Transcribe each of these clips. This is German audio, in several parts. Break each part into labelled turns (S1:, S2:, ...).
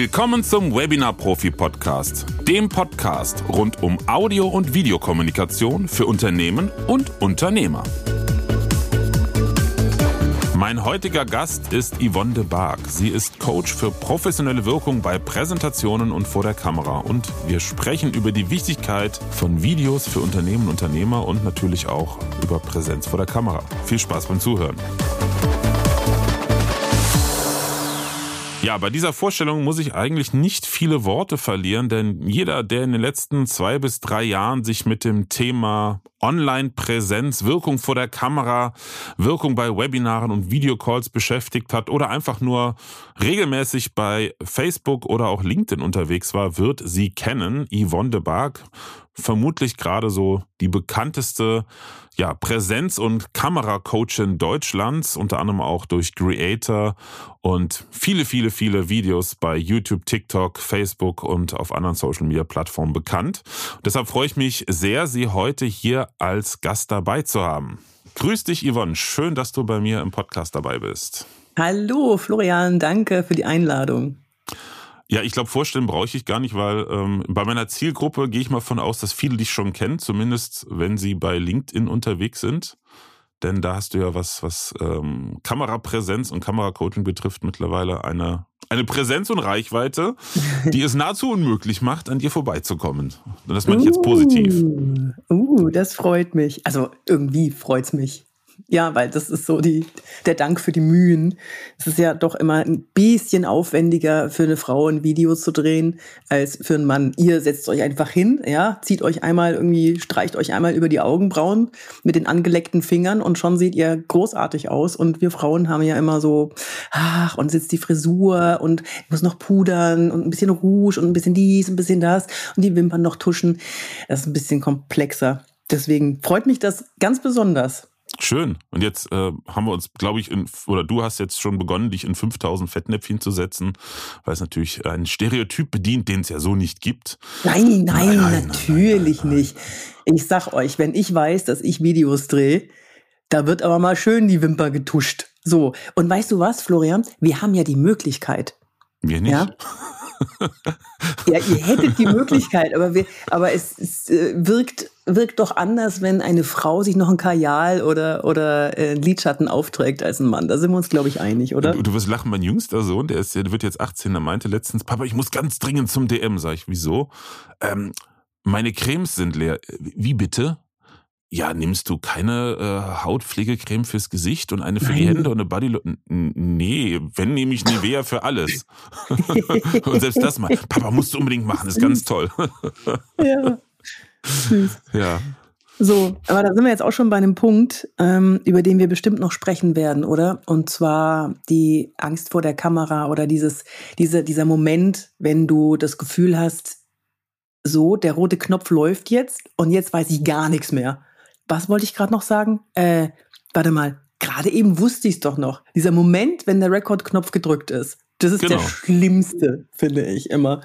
S1: Willkommen zum Webinar Profi Podcast, dem Podcast rund um Audio- und Videokommunikation für Unternehmen und Unternehmer. Mein heutiger Gast ist Yvonne de Barg. Sie ist Coach für professionelle Wirkung bei Präsentationen und vor der Kamera. Und wir sprechen über die Wichtigkeit von Videos für Unternehmen und Unternehmer und natürlich auch über Präsenz vor der Kamera. Viel Spaß beim Zuhören. Ja, bei dieser Vorstellung muss ich eigentlich nicht viele Worte verlieren, denn jeder, der in den letzten zwei bis drei Jahren sich mit dem Thema Online-Präsenz, Wirkung vor der Kamera, Wirkung bei Webinaren und Videocalls beschäftigt hat oder einfach nur regelmäßig bei Facebook oder auch LinkedIn unterwegs war, wird sie kennen. Yvonne de Barg, vermutlich gerade so die bekannteste ja, Präsenz- und Kameracoachin Deutschlands, unter anderem auch durch Creator und viele, viele, viele Videos bei YouTube, TikTok, Facebook und auf anderen Social-Media-Plattformen bekannt. deshalb freue ich mich sehr, Sie heute hier als Gast dabei zu haben. Grüß dich, Yvonne. Schön, dass du bei mir im Podcast dabei bist.
S2: Hallo, Florian. Danke für die Einladung.
S1: Ja, ich glaube, vorstellen brauche ich gar nicht, weil ähm, bei meiner Zielgruppe gehe ich mal von aus, dass viele dich schon kennen, zumindest wenn sie bei LinkedIn unterwegs sind. Denn da hast du ja was, was ähm, Kamerapräsenz und Kameracoaching betrifft, mittlerweile eine, eine Präsenz und Reichweite, die es nahezu unmöglich macht, an dir vorbeizukommen. Und das meine ich jetzt positiv.
S2: Uh, uh das freut mich. Also irgendwie freut es mich. Ja, weil das ist so die, der Dank für die Mühen. Es ist ja doch immer ein bisschen aufwendiger für eine Frau ein Video zu drehen als für einen Mann. Ihr setzt euch einfach hin, ja, zieht euch einmal irgendwie, streicht euch einmal über die Augenbrauen mit den angeleckten Fingern und schon seht ihr großartig aus. Und wir Frauen haben ja immer so, ach, und sitzt die Frisur und muss noch pudern und ein bisschen Rouge und ein bisschen dies, ein bisschen das und die Wimpern noch tuschen. Das ist ein bisschen komplexer. Deswegen freut mich das ganz besonders.
S1: Schön. Und jetzt äh, haben wir uns, glaube ich, in, oder du hast jetzt schon begonnen, dich in 5000 Fettnäpfchen zu setzen, weil es natürlich ein Stereotyp bedient, den es ja so nicht gibt.
S2: Nein, nein, nein natürlich nein, nein, nicht. Ich sag euch, wenn ich weiß, dass ich Videos drehe, da wird aber mal schön die Wimper getuscht. So. Und weißt du was, Florian? Wir haben ja die Möglichkeit.
S1: Wir nicht. Ja?
S2: ja, ihr hättet die Möglichkeit, aber, wir, aber es, es äh, wirkt, wirkt doch anders, wenn eine Frau sich noch ein Kajal oder, oder äh, Lidschatten aufträgt als ein Mann. Da sind wir uns, glaube ich, einig, oder?
S1: Du, du wirst lachen, mein jüngster Sohn, der, ist, der wird jetzt 18, der meinte letztens, Papa, ich muss ganz dringend zum DM. Sag ich, wieso? Ähm, meine Cremes sind leer. Wie bitte? Ja, nimmst du keine äh, Hautpflegecreme fürs Gesicht und eine für Nein. die Hände und eine Body Nee, wenn nehme ich Nivea für alles. und selbst das mal. Papa musst du unbedingt machen, ist ganz toll.
S2: ja.
S1: Süß. Ja.
S2: So, aber da sind wir jetzt auch schon bei einem Punkt, ähm, über den wir bestimmt noch sprechen werden, oder? Und zwar die Angst vor der Kamera oder dieses, diese, dieser Moment, wenn du das Gefühl hast, so, der rote Knopf läuft jetzt und jetzt weiß ich gar nichts mehr was wollte ich gerade noch sagen? Äh, warte mal, gerade eben wusste ich es doch noch. Dieser Moment, wenn der Rekordknopf gedrückt ist, das ist genau. der schlimmste, finde ich immer.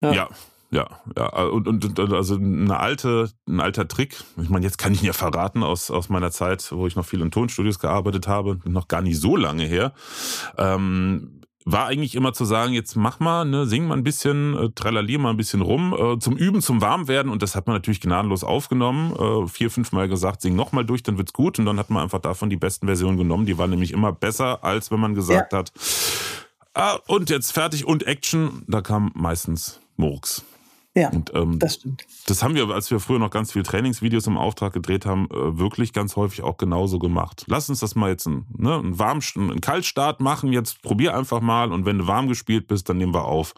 S1: Ja. ja. Ja, ja, und, und, und also eine alte, ein alter Trick. Ich meine, jetzt kann ich ihn ja verraten aus, aus meiner Zeit, wo ich noch viel in Tonstudios gearbeitet habe, noch gar nicht so lange her. Ähm, war eigentlich immer zu sagen, jetzt mach mal, ne, sing mal ein bisschen, äh, tralalier mal ein bisschen rum, äh, zum Üben, zum Warmwerden. Und das hat man natürlich gnadenlos aufgenommen. Äh, vier, fünf Mal gesagt, sing nochmal durch, dann wird's gut. Und dann hat man einfach davon die besten Versionen genommen. Die waren nämlich immer besser, als wenn man gesagt ja. hat, ah, und jetzt fertig und Action. Da kam meistens Murks.
S2: Ja, und, ähm, das stimmt.
S1: Das haben wir, als wir früher noch ganz viel Trainingsvideos im Auftrag gedreht haben, äh, wirklich ganz häufig auch genauso gemacht. Lass uns das mal jetzt einen, ne, einen, warm, einen Kaltstart machen. Jetzt probier einfach mal und wenn du warm gespielt bist, dann nehmen wir auf.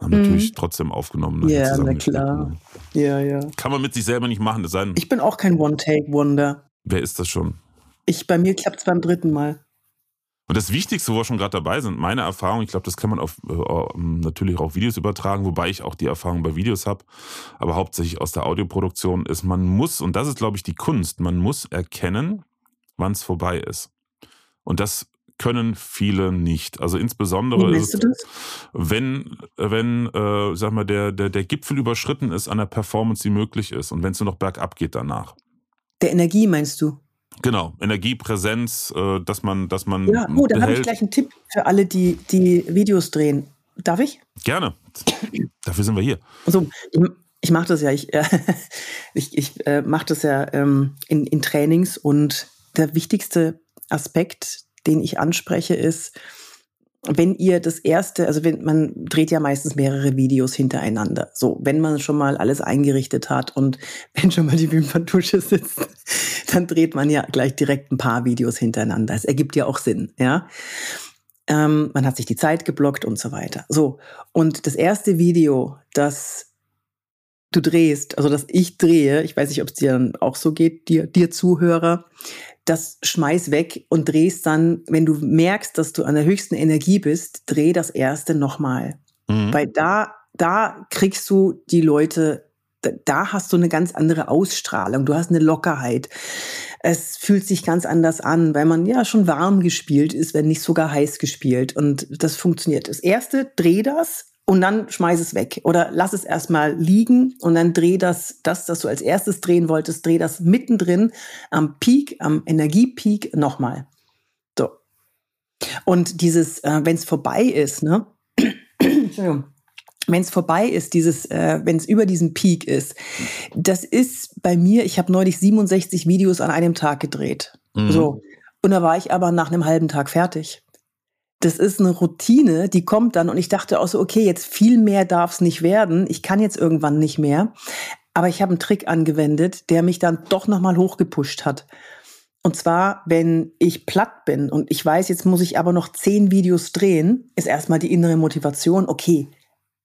S1: Haben mhm. natürlich trotzdem aufgenommen.
S2: Ja, na klar. Ne. Ja, ja.
S1: Kann man mit sich selber nicht machen. Das sein.
S2: Ich bin auch kein One-Take-Wonder.
S1: Wer ist das schon?
S2: Ich, bei mir klappt es beim dritten Mal.
S1: Und das Wichtigste, wo wir schon gerade dabei sind, meine Erfahrung, ich glaube, das kann man auf äh, ähm, natürlich auch Videos übertragen, wobei ich auch die Erfahrung bei Videos habe, aber hauptsächlich aus der Audioproduktion ist, man muss, und das ist, glaube ich, die Kunst, man muss erkennen, wann es vorbei ist. Und das können viele nicht. Also insbesondere
S2: ist es,
S1: wenn, wenn, äh, sag mal, der, der, der Gipfel überschritten ist an der Performance, die möglich ist und wenn es nur noch bergab geht danach.
S2: Der Energie meinst du?
S1: Genau, Energiepräsenz, äh, dass man, dass man.
S2: Ja, oh, da habe ich gleich einen Tipp für alle, die, die Videos drehen. darf ich?
S1: Gerne. Dafür sind wir hier.
S2: Also, ich, ich mache das ja, ich, äh, ich, ich äh, mache das ja ähm, in, in Trainings und der wichtigste Aspekt, den ich anspreche, ist, wenn ihr das erste, also wenn man dreht ja meistens mehrere Videos hintereinander. So, wenn man schon mal alles eingerichtet hat und wenn schon mal die Wimperntusche sitzt, dann dreht man ja gleich direkt ein paar Videos hintereinander. Es ergibt ja auch Sinn, ja. Ähm, man hat sich die Zeit geblockt und so weiter. So, und das erste Video, das du drehst, also das ich drehe, ich weiß nicht, ob es dir dann auch so geht, dir, dir Zuhörer, das schmeiß weg und drehst dann, wenn du merkst, dass du an der höchsten Energie bist, dreh das erste nochmal. Mhm. Weil da, da kriegst du die Leute, da, da hast du eine ganz andere Ausstrahlung, du hast eine Lockerheit. Es fühlt sich ganz anders an, weil man ja schon warm gespielt ist, wenn nicht sogar heiß gespielt. Und das funktioniert. Das erste, dreh das und dann schmeiß es weg oder lass es erstmal liegen und dann dreh das, das, das du als erstes drehen wolltest, dreh das mittendrin am Peak, am Energiepeak nochmal. So. Und dieses, äh, wenn es vorbei ist, ne? Entschuldigung. Wenn es vorbei ist, dieses, äh, wenn es über diesen Peak ist, das ist bei mir, ich habe neulich 67 Videos an einem Tag gedreht. Mhm. So. Und da war ich aber nach einem halben Tag fertig das ist eine Routine, die kommt dann und ich dachte auch so, okay, jetzt viel mehr darf es nicht werden. Ich kann jetzt irgendwann nicht mehr. Aber ich habe einen Trick angewendet, der mich dann doch nochmal hochgepusht hat. Und zwar, wenn ich platt bin und ich weiß, jetzt muss ich aber noch zehn Videos drehen, ist erstmal die innere Motivation, okay,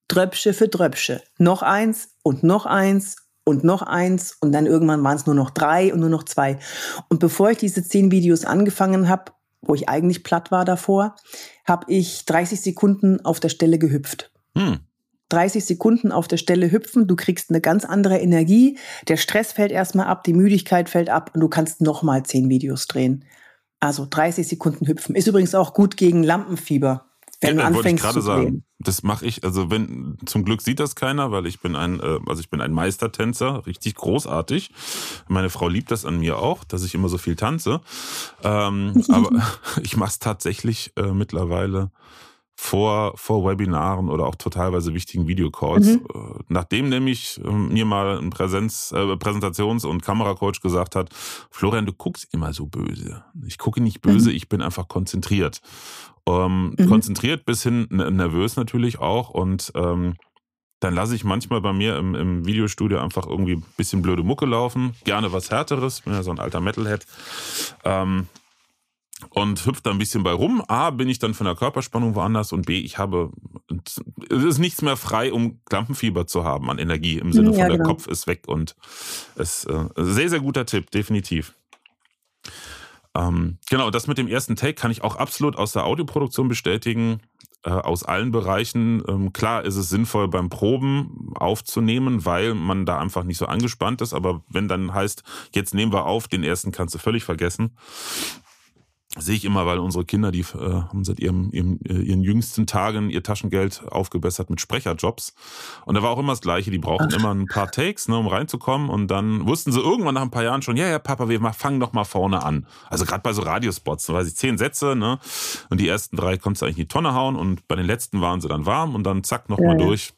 S2: Dröpsche für Dröpsche. Noch eins und noch eins und noch eins und dann irgendwann waren es nur noch drei und nur noch zwei. Und bevor ich diese zehn Videos angefangen habe, wo ich eigentlich platt war davor, habe ich 30 Sekunden auf der Stelle gehüpft. Hm. 30 Sekunden auf der Stelle hüpfen, du kriegst eine ganz andere Energie, der Stress fällt erstmal ab, die Müdigkeit fällt ab und du kannst nochmal 10 Videos drehen. Also 30 Sekunden hüpfen. Ist übrigens auch gut gegen Lampenfieber. Wenn ja, du anfängst
S1: wollte ich gerade sagen. Das mache ich, also wenn, zum Glück sieht das keiner, weil ich bin ein, äh, also ich bin ein Meistertänzer, richtig großartig. Meine Frau liebt das an mir auch, dass ich immer so viel tanze. Ähm, aber ich mache es tatsächlich äh, mittlerweile vor, vor Webinaren oder auch totalweise wichtigen Videocalls. Mhm. Äh, nachdem nämlich ähm, mir mal ein Präsenz, äh, Präsentations- und Kameracoach gesagt hat, Florian, du guckst immer so böse. Ich gucke nicht böse, mhm. ich bin einfach konzentriert. Ähm, mhm. Konzentriert bis hin nervös natürlich auch und ähm, dann lasse ich manchmal bei mir im, im Videostudio einfach irgendwie ein bisschen blöde Mucke laufen. Gerne was Härteres, bin ja so ein alter Metalhead. Ähm, und hüpft da ein bisschen bei rum. A, bin ich dann von der Körperspannung woanders und B, ich habe, es ist nichts mehr frei, um Klampenfieber zu haben an Energie im Sinne ja, von der genau. Kopf ist weg und es äh, sehr, sehr guter Tipp, definitiv. Ähm, genau, das mit dem ersten Take kann ich auch absolut aus der Audioproduktion bestätigen, äh, aus allen Bereichen. Ähm, klar ist es sinnvoll beim Proben aufzunehmen, weil man da einfach nicht so angespannt ist, aber wenn dann heißt, jetzt nehmen wir auf, den ersten kannst du völlig vergessen sehe ich immer, weil unsere Kinder, die äh, haben seit ihrem, ihrem, äh, ihren jüngsten Tagen ihr Taschengeld aufgebessert mit Sprecherjobs. Und da war auch immer das Gleiche, die brauchten immer ein paar Takes, ne, um reinzukommen. Und dann wussten sie irgendwann nach ein paar Jahren schon, ja, ja, Papa, wir fangen doch mal vorne an. Also gerade bei so Radiospots, da weiß ich, zehn Sätze, ne? Und die ersten drei konntest du eigentlich in die Tonne hauen und bei den letzten waren sie dann warm und dann zack, nochmal ja, durch.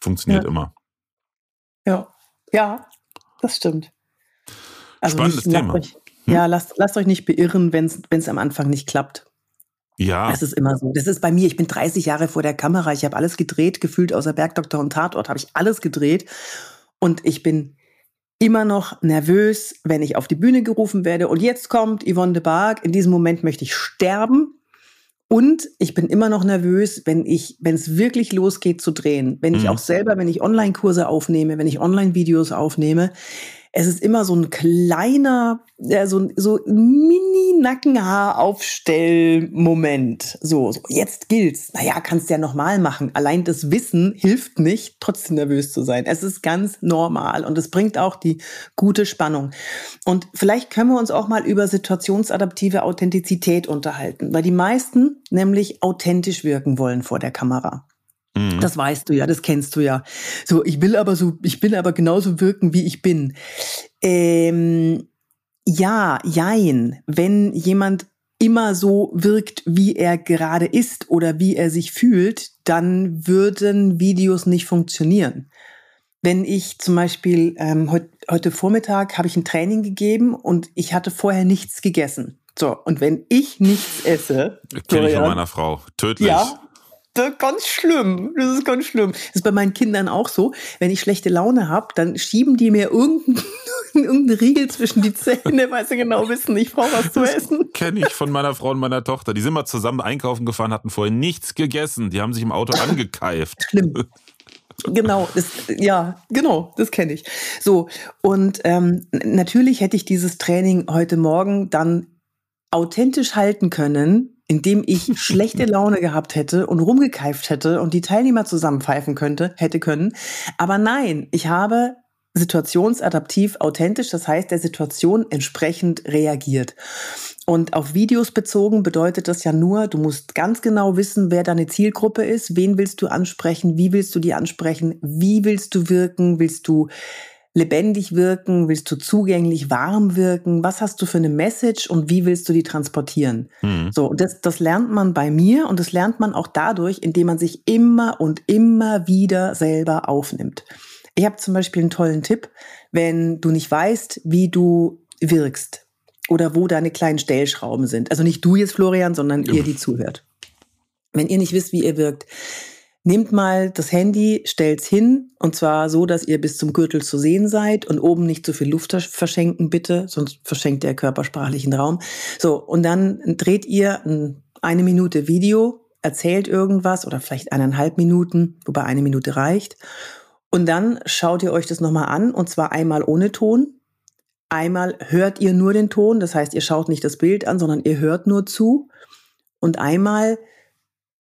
S1: Funktioniert ja. immer.
S2: Ja, ja, das stimmt.
S1: Also Spannendes Thema. Euch,
S2: hm? Ja, lasst, lasst euch nicht beirren, wenn es am Anfang nicht klappt.
S1: Ja.
S2: Das ist immer so. Das ist bei mir, ich bin 30 Jahre vor der Kamera, ich habe alles gedreht, gefühlt außer Bergdoktor und Tatort habe ich alles gedreht. Und ich bin immer noch nervös, wenn ich auf die Bühne gerufen werde. Und jetzt kommt Yvonne de Barg. In diesem Moment möchte ich sterben. Und ich bin immer noch nervös, wenn ich, wenn es wirklich losgeht zu drehen. Wenn ich mhm. auch selber, wenn ich Online-Kurse aufnehme, wenn ich Online-Videos aufnehme, es ist immer so ein kleiner, ja, so, so Mini-Nackenhaar-Aufstell-Moment. So, so, jetzt gilt's. Naja, kannst ja nochmal machen. Allein das Wissen hilft nicht, trotzdem nervös zu sein. Es ist ganz normal und es bringt auch die gute Spannung. Und vielleicht können wir uns auch mal über situationsadaptive Authentizität unterhalten, weil die meisten nämlich authentisch wirken wollen vor der Kamera. Mhm. Das weißt du ja, das kennst du ja. So, ich will aber so, ich will aber genauso wirken, wie ich bin. Ähm, ja, jein. Wenn jemand immer so wirkt, wie er gerade ist oder wie er sich fühlt, dann würden Videos nicht funktionieren. Wenn ich zum Beispiel ähm, heut, heute Vormittag habe ich ein Training gegeben und ich hatte vorher nichts gegessen. So, und wenn ich nichts esse.
S1: Kenne ich von meiner Frau. Tödlich. Ja,
S2: ganz schlimm. Das ist ganz schlimm. Das ist bei meinen Kindern auch so. Wenn ich schlechte Laune habe, dann schieben die mir irgendeinen irgendein Riegel zwischen die Zähne, weil sie genau wissen, ich brauche was zu essen.
S1: Kenne ich von meiner Frau und meiner Tochter. Die sind mal zusammen einkaufen gefahren, hatten vorher nichts gegessen. Die haben sich im Auto angekeift.
S2: Schlimm. Genau, das, ja, genau, das kenne ich. So, und ähm, natürlich hätte ich dieses Training heute Morgen dann authentisch halten können, indem ich schlechte Laune gehabt hätte und rumgekeift hätte und die Teilnehmer zusammenpfeifen könnte, hätte können. Aber nein, ich habe situationsadaptiv authentisch, das heißt der Situation entsprechend reagiert. Und auf Videos bezogen bedeutet das ja nur, du musst ganz genau wissen, wer deine Zielgruppe ist, wen willst du ansprechen, wie willst du die ansprechen, wie willst du wirken, willst du lebendig wirken? Willst du zugänglich warm wirken? Was hast du für eine Message und wie willst du die transportieren? Mhm. So, das, das lernt man bei mir und das lernt man auch dadurch, indem man sich immer und immer wieder selber aufnimmt. Ich habe zum Beispiel einen tollen Tipp, wenn du nicht weißt, wie du wirkst oder wo deine kleinen Stellschrauben sind. Also nicht du jetzt, Florian, sondern ihr, die zuhört. Wenn ihr nicht wisst, wie ihr wirkt, Nehmt mal das Handy, stellt's hin und zwar so, dass ihr bis zum Gürtel zu sehen seid und oben nicht zu viel Luft verschenken, bitte, sonst verschenkt der körpersprachlichen Raum. So, und dann dreht ihr ein, eine Minute Video, erzählt irgendwas oder vielleicht eineinhalb Minuten, wobei eine Minute reicht. Und dann schaut ihr euch das nochmal an und zwar einmal ohne Ton. Einmal hört ihr nur den Ton, das heißt, ihr schaut nicht das Bild an, sondern ihr hört nur zu. Und einmal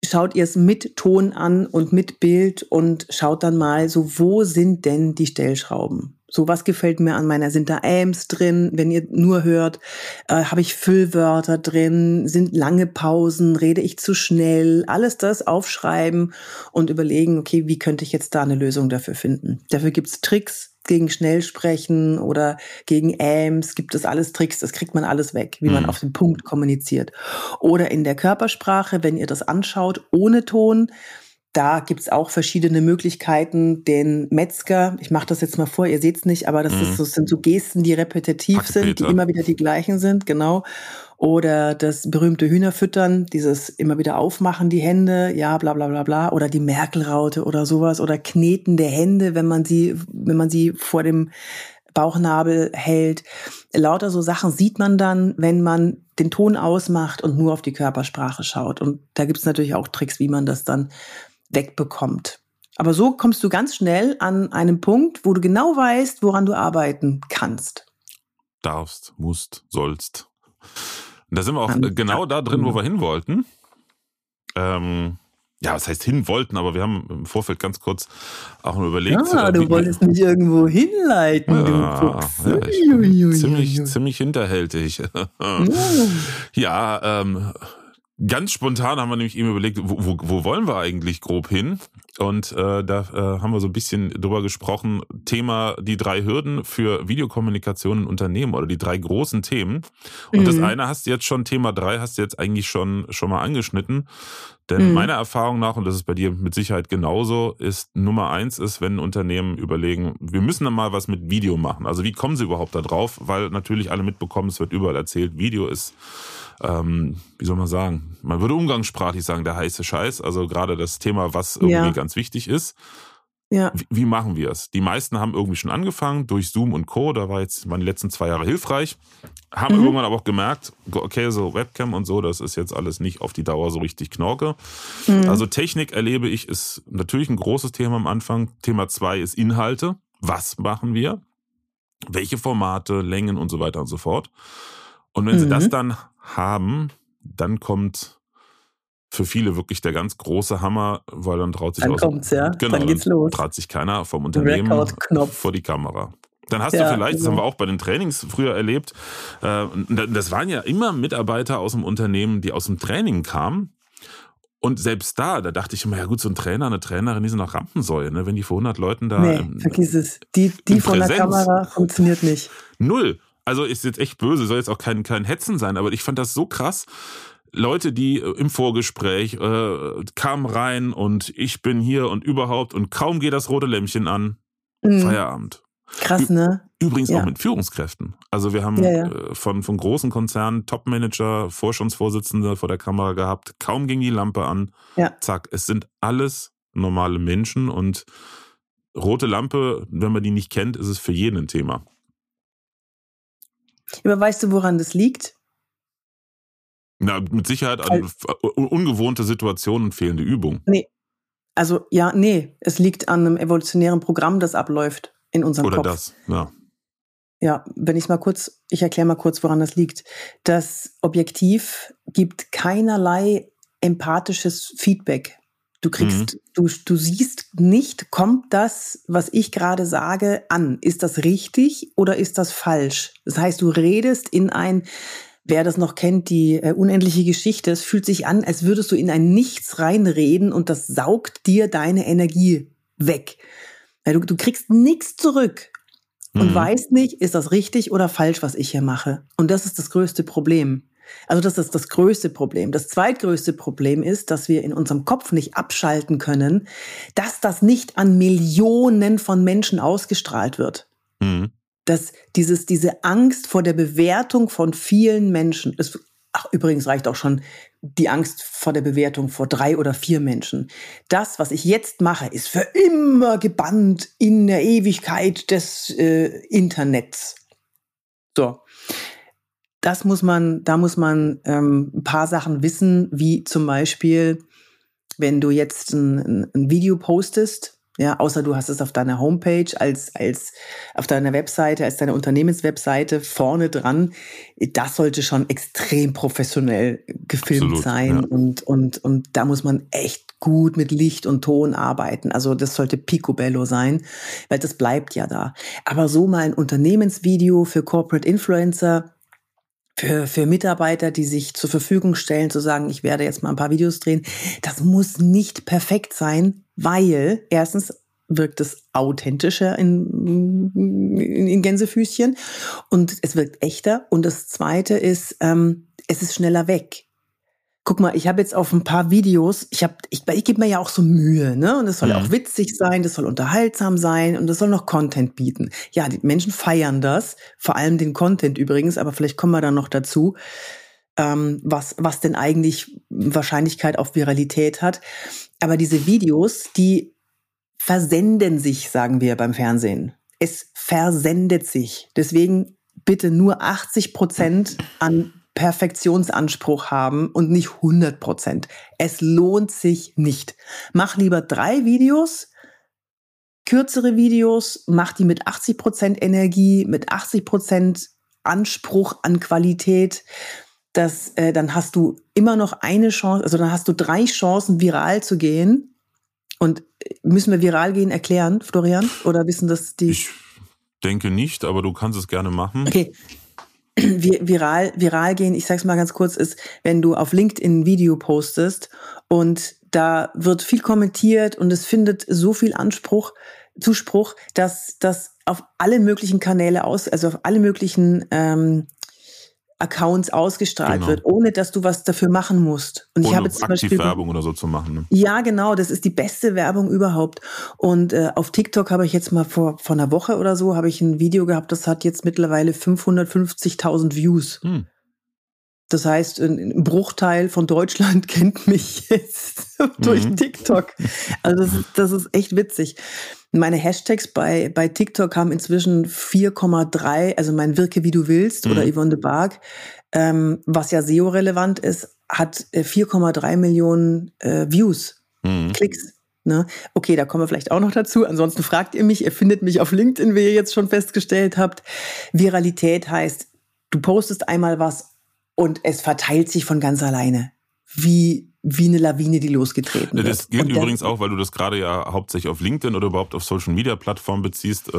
S2: schaut ihr es mit Ton an und mit Bild und schaut dann mal so, wo sind denn die Stellschrauben? So was gefällt mir an meiner, sind da Ams drin, wenn ihr nur hört, äh, habe ich Füllwörter drin, sind lange Pausen, rede ich zu schnell, alles das aufschreiben und überlegen, okay, wie könnte ich jetzt da eine Lösung dafür finden? Dafür gibt's Tricks, gegen Schnellsprechen oder gegen Ams gibt es alles Tricks, das kriegt man alles weg, wie man mhm. auf den Punkt kommuniziert. Oder in der Körpersprache, wenn ihr das anschaut, ohne Ton, da gibt's auch verschiedene Möglichkeiten, den Metzger, ich mache das jetzt mal vor, ihr seht's nicht, aber das, mhm. ist so, sind so Gesten, die repetitiv sind, die immer wieder die gleichen sind, genau. Oder das berühmte Hühnerfüttern, dieses immer wieder aufmachen, die Hände, ja, bla bla bla bla. Oder die Merkelraute oder sowas. Oder Kneten der Hände, wenn man sie, wenn man sie vor dem Bauchnabel hält. Lauter so Sachen sieht man dann, wenn man den Ton ausmacht und nur auf die Körpersprache schaut. Und da gibt es natürlich auch Tricks, wie man das dann wegbekommt. Aber so kommst du ganz schnell an einen Punkt, wo du genau weißt, woran du arbeiten kannst.
S1: Darfst, musst, sollst. Und da sind wir auch An genau da drin, wo wir hin wollten. Ähm, ja, was heißt hin wollten, aber wir haben im Vorfeld ganz kurz auch mal überlegt.
S2: Ah, du wolltest mich irgendwo hinleiten, ja, du Fuchs. Ja,
S1: ich bin ziemlich, ziemlich hinterhältig. ja, ähm, Ganz spontan haben wir nämlich eben überlegt, wo, wo, wo wollen wir eigentlich grob hin? Und äh, da äh, haben wir so ein bisschen drüber gesprochen. Thema die drei Hürden für Videokommunikation in Unternehmen oder die drei großen Themen. Und mhm. das eine hast du jetzt schon, Thema drei hast du jetzt eigentlich schon, schon mal angeschnitten. Denn mhm. meiner Erfahrung nach, und das ist bei dir mit Sicherheit genauso, ist Nummer eins ist, wenn Unternehmen überlegen, wir müssen dann mal was mit Video machen. Also wie kommen sie überhaupt da drauf? Weil natürlich alle mitbekommen, es wird überall erzählt, Video ist ähm, wie soll man sagen, man würde umgangssprachlich sagen, der heiße Scheiß. Also gerade das Thema, was irgendwie ja. ganz wichtig ist. Ja. Wie, wie machen wir es? Die meisten haben irgendwie schon angefangen durch Zoom und Co. Da war jetzt waren die letzten zwei Jahre hilfreich. Haben mhm. irgendwann aber auch gemerkt, okay, so Webcam und so, das ist jetzt alles nicht auf die Dauer so richtig Knorke. Mhm. Also Technik erlebe ich ist natürlich ein großes Thema am Anfang. Thema zwei ist Inhalte. Was machen wir? Welche Formate, Längen und so weiter und so fort. Und wenn mhm. sie das mhm. dann haben, dann kommt für viele wirklich der ganz große Hammer, weil dann traut sich
S2: dann
S1: aus,
S2: kommt's, ja.
S1: Genau, dann geht's los. traut sich keiner vom Unternehmen vor die Kamera. Dann hast ja, du vielleicht, das haben genau. wir auch bei den Trainings früher erlebt, äh, das waren ja immer Mitarbeiter aus dem Unternehmen, die aus dem Training kamen. Und selbst da, da dachte ich immer, ja gut, so ein Trainer, eine Trainerin, die sind noch Rampensäue, ne? wenn die vor 100 Leuten da...
S2: Nee, vergiss es. Die, die vor der Kamera funktioniert nicht.
S1: Null. Also ist jetzt echt böse, soll jetzt auch kein, kein Hetzen sein, aber ich fand das so krass. Leute, die äh, im Vorgespräch äh, kamen rein und ich bin hier und überhaupt und kaum geht das rote Lämpchen an, mhm. Feierabend.
S2: Krass, ne?
S1: Übrigens ja. auch mit Führungskräften. Also wir haben ja, ja. Äh, von, von großen Konzernen Topmanager, Vorstandsvorsitzende vor der Kamera gehabt. Kaum ging die Lampe an. Ja. Zack, es sind alles normale Menschen und rote Lampe, wenn man die nicht kennt, ist es für jeden ein Thema.
S2: Aber weißt du, woran das liegt?
S1: Na, mit Sicherheit an ungewohnte Situationen und fehlende Übung.
S2: Nee. Also ja, nee, es liegt an einem evolutionären Programm, das abläuft in unserem
S1: Oder
S2: Kopf.
S1: Oder das, ja.
S2: Ja, wenn ich mal kurz, ich erkläre mal kurz, woran das liegt. Das Objektiv gibt keinerlei empathisches Feedback. Du kriegst, mhm. du, du siehst nicht, kommt das, was ich gerade sage, an? Ist das richtig oder ist das falsch? Das heißt, du redest in ein, wer das noch kennt, die äh, unendliche Geschichte, es fühlt sich an, als würdest du in ein Nichts reinreden und das saugt dir deine Energie weg. Du, du kriegst nichts zurück und mhm. weißt nicht, ist das richtig oder falsch, was ich hier mache. Und das ist das größte Problem. Also das ist das größte Problem. Das zweitgrößte Problem ist, dass wir in unserem Kopf nicht abschalten können, dass das nicht an Millionen von Menschen ausgestrahlt wird. Mhm. Dass dieses, diese Angst vor der Bewertung von vielen Menschen, das, ach, übrigens reicht auch schon die Angst vor der Bewertung vor drei oder vier Menschen. Das, was ich jetzt mache, ist für immer gebannt in der Ewigkeit des äh, Internets. So das muss man, da muss man ähm, ein paar Sachen wissen, wie zum Beispiel, wenn du jetzt ein, ein Video postest, ja, außer du hast es auf deiner Homepage als, als auf deiner Webseite, als deine Unternehmenswebseite vorne dran. Das sollte schon extrem professionell gefilmt Absolut, sein. Ja. Und, und, und da muss man echt gut mit Licht und Ton arbeiten. Also das sollte picobello sein, weil das bleibt ja da. Aber so mal ein Unternehmensvideo für Corporate Influencer, für, für Mitarbeiter, die sich zur Verfügung stellen, zu sagen, ich werde jetzt mal ein paar Videos drehen. Das muss nicht perfekt sein, weil erstens wirkt es authentischer in, in, in Gänsefüßchen und es wirkt echter. Und das Zweite ist, ähm, es ist schneller weg guck mal, ich habe jetzt auf ein paar Videos, ich habe, ich, ich gebe mir ja auch so Mühe, ne? Und es soll ja. auch witzig sein, das soll unterhaltsam sein und das soll noch Content bieten. Ja, die Menschen feiern das, vor allem den Content übrigens, aber vielleicht kommen wir dann noch dazu, ähm, was, was denn eigentlich Wahrscheinlichkeit auf Viralität hat. Aber diese Videos, die versenden sich, sagen wir beim Fernsehen. Es versendet sich. Deswegen bitte nur 80 Prozent an Perfektionsanspruch haben und nicht 100 Prozent. Es lohnt sich nicht. Mach lieber drei Videos, kürzere Videos, mach die mit 80 Prozent Energie, mit 80 Prozent Anspruch an Qualität. Das, äh, dann hast du immer noch eine Chance, also dann hast du drei Chancen, viral zu gehen. Und äh, müssen wir viral gehen erklären, Florian? Oder wissen das die?
S1: Ich denke nicht, aber du kannst es gerne machen.
S2: Okay, viral, viral gehen, ich sag's mal ganz kurz, ist, wenn du auf LinkedIn ein Video postest und da wird viel kommentiert und es findet so viel Anspruch, Zuspruch, dass das auf alle möglichen Kanäle aus, also auf alle möglichen ähm, Accounts ausgestrahlt genau. wird, ohne dass du was dafür machen musst.
S1: Und ohne ich habe jetzt zum Beispiel Werbung oder so zu machen. Ne?
S2: Ja, genau, das ist die beste Werbung überhaupt. Und äh, auf TikTok habe ich jetzt mal vor vor einer Woche oder so habe ich ein Video gehabt, das hat jetzt mittlerweile 550.000 Views. Hm. Das heißt, ein Bruchteil von Deutschland kennt mich jetzt durch mhm. TikTok. Also das ist, das ist echt witzig. Meine Hashtags bei, bei TikTok haben inzwischen 4,3, also mein Wirke wie du willst mhm. oder Yvonne de Barg, ähm, was ja SEO-relevant ist, hat 4,3 äh, Millionen äh, Views, mhm. Klicks. Ne? Okay, da kommen wir vielleicht auch noch dazu. Ansonsten fragt ihr mich, ihr findet mich auf LinkedIn, wie ihr jetzt schon festgestellt habt. Viralität heißt, du postest einmal was und es verteilt sich von ganz alleine. Wie wie eine Lawine, die losgetreten
S1: wird. Das gilt übrigens auch, weil du das gerade ja hauptsächlich auf LinkedIn oder überhaupt auf Social Media Plattformen beziehst. Äh,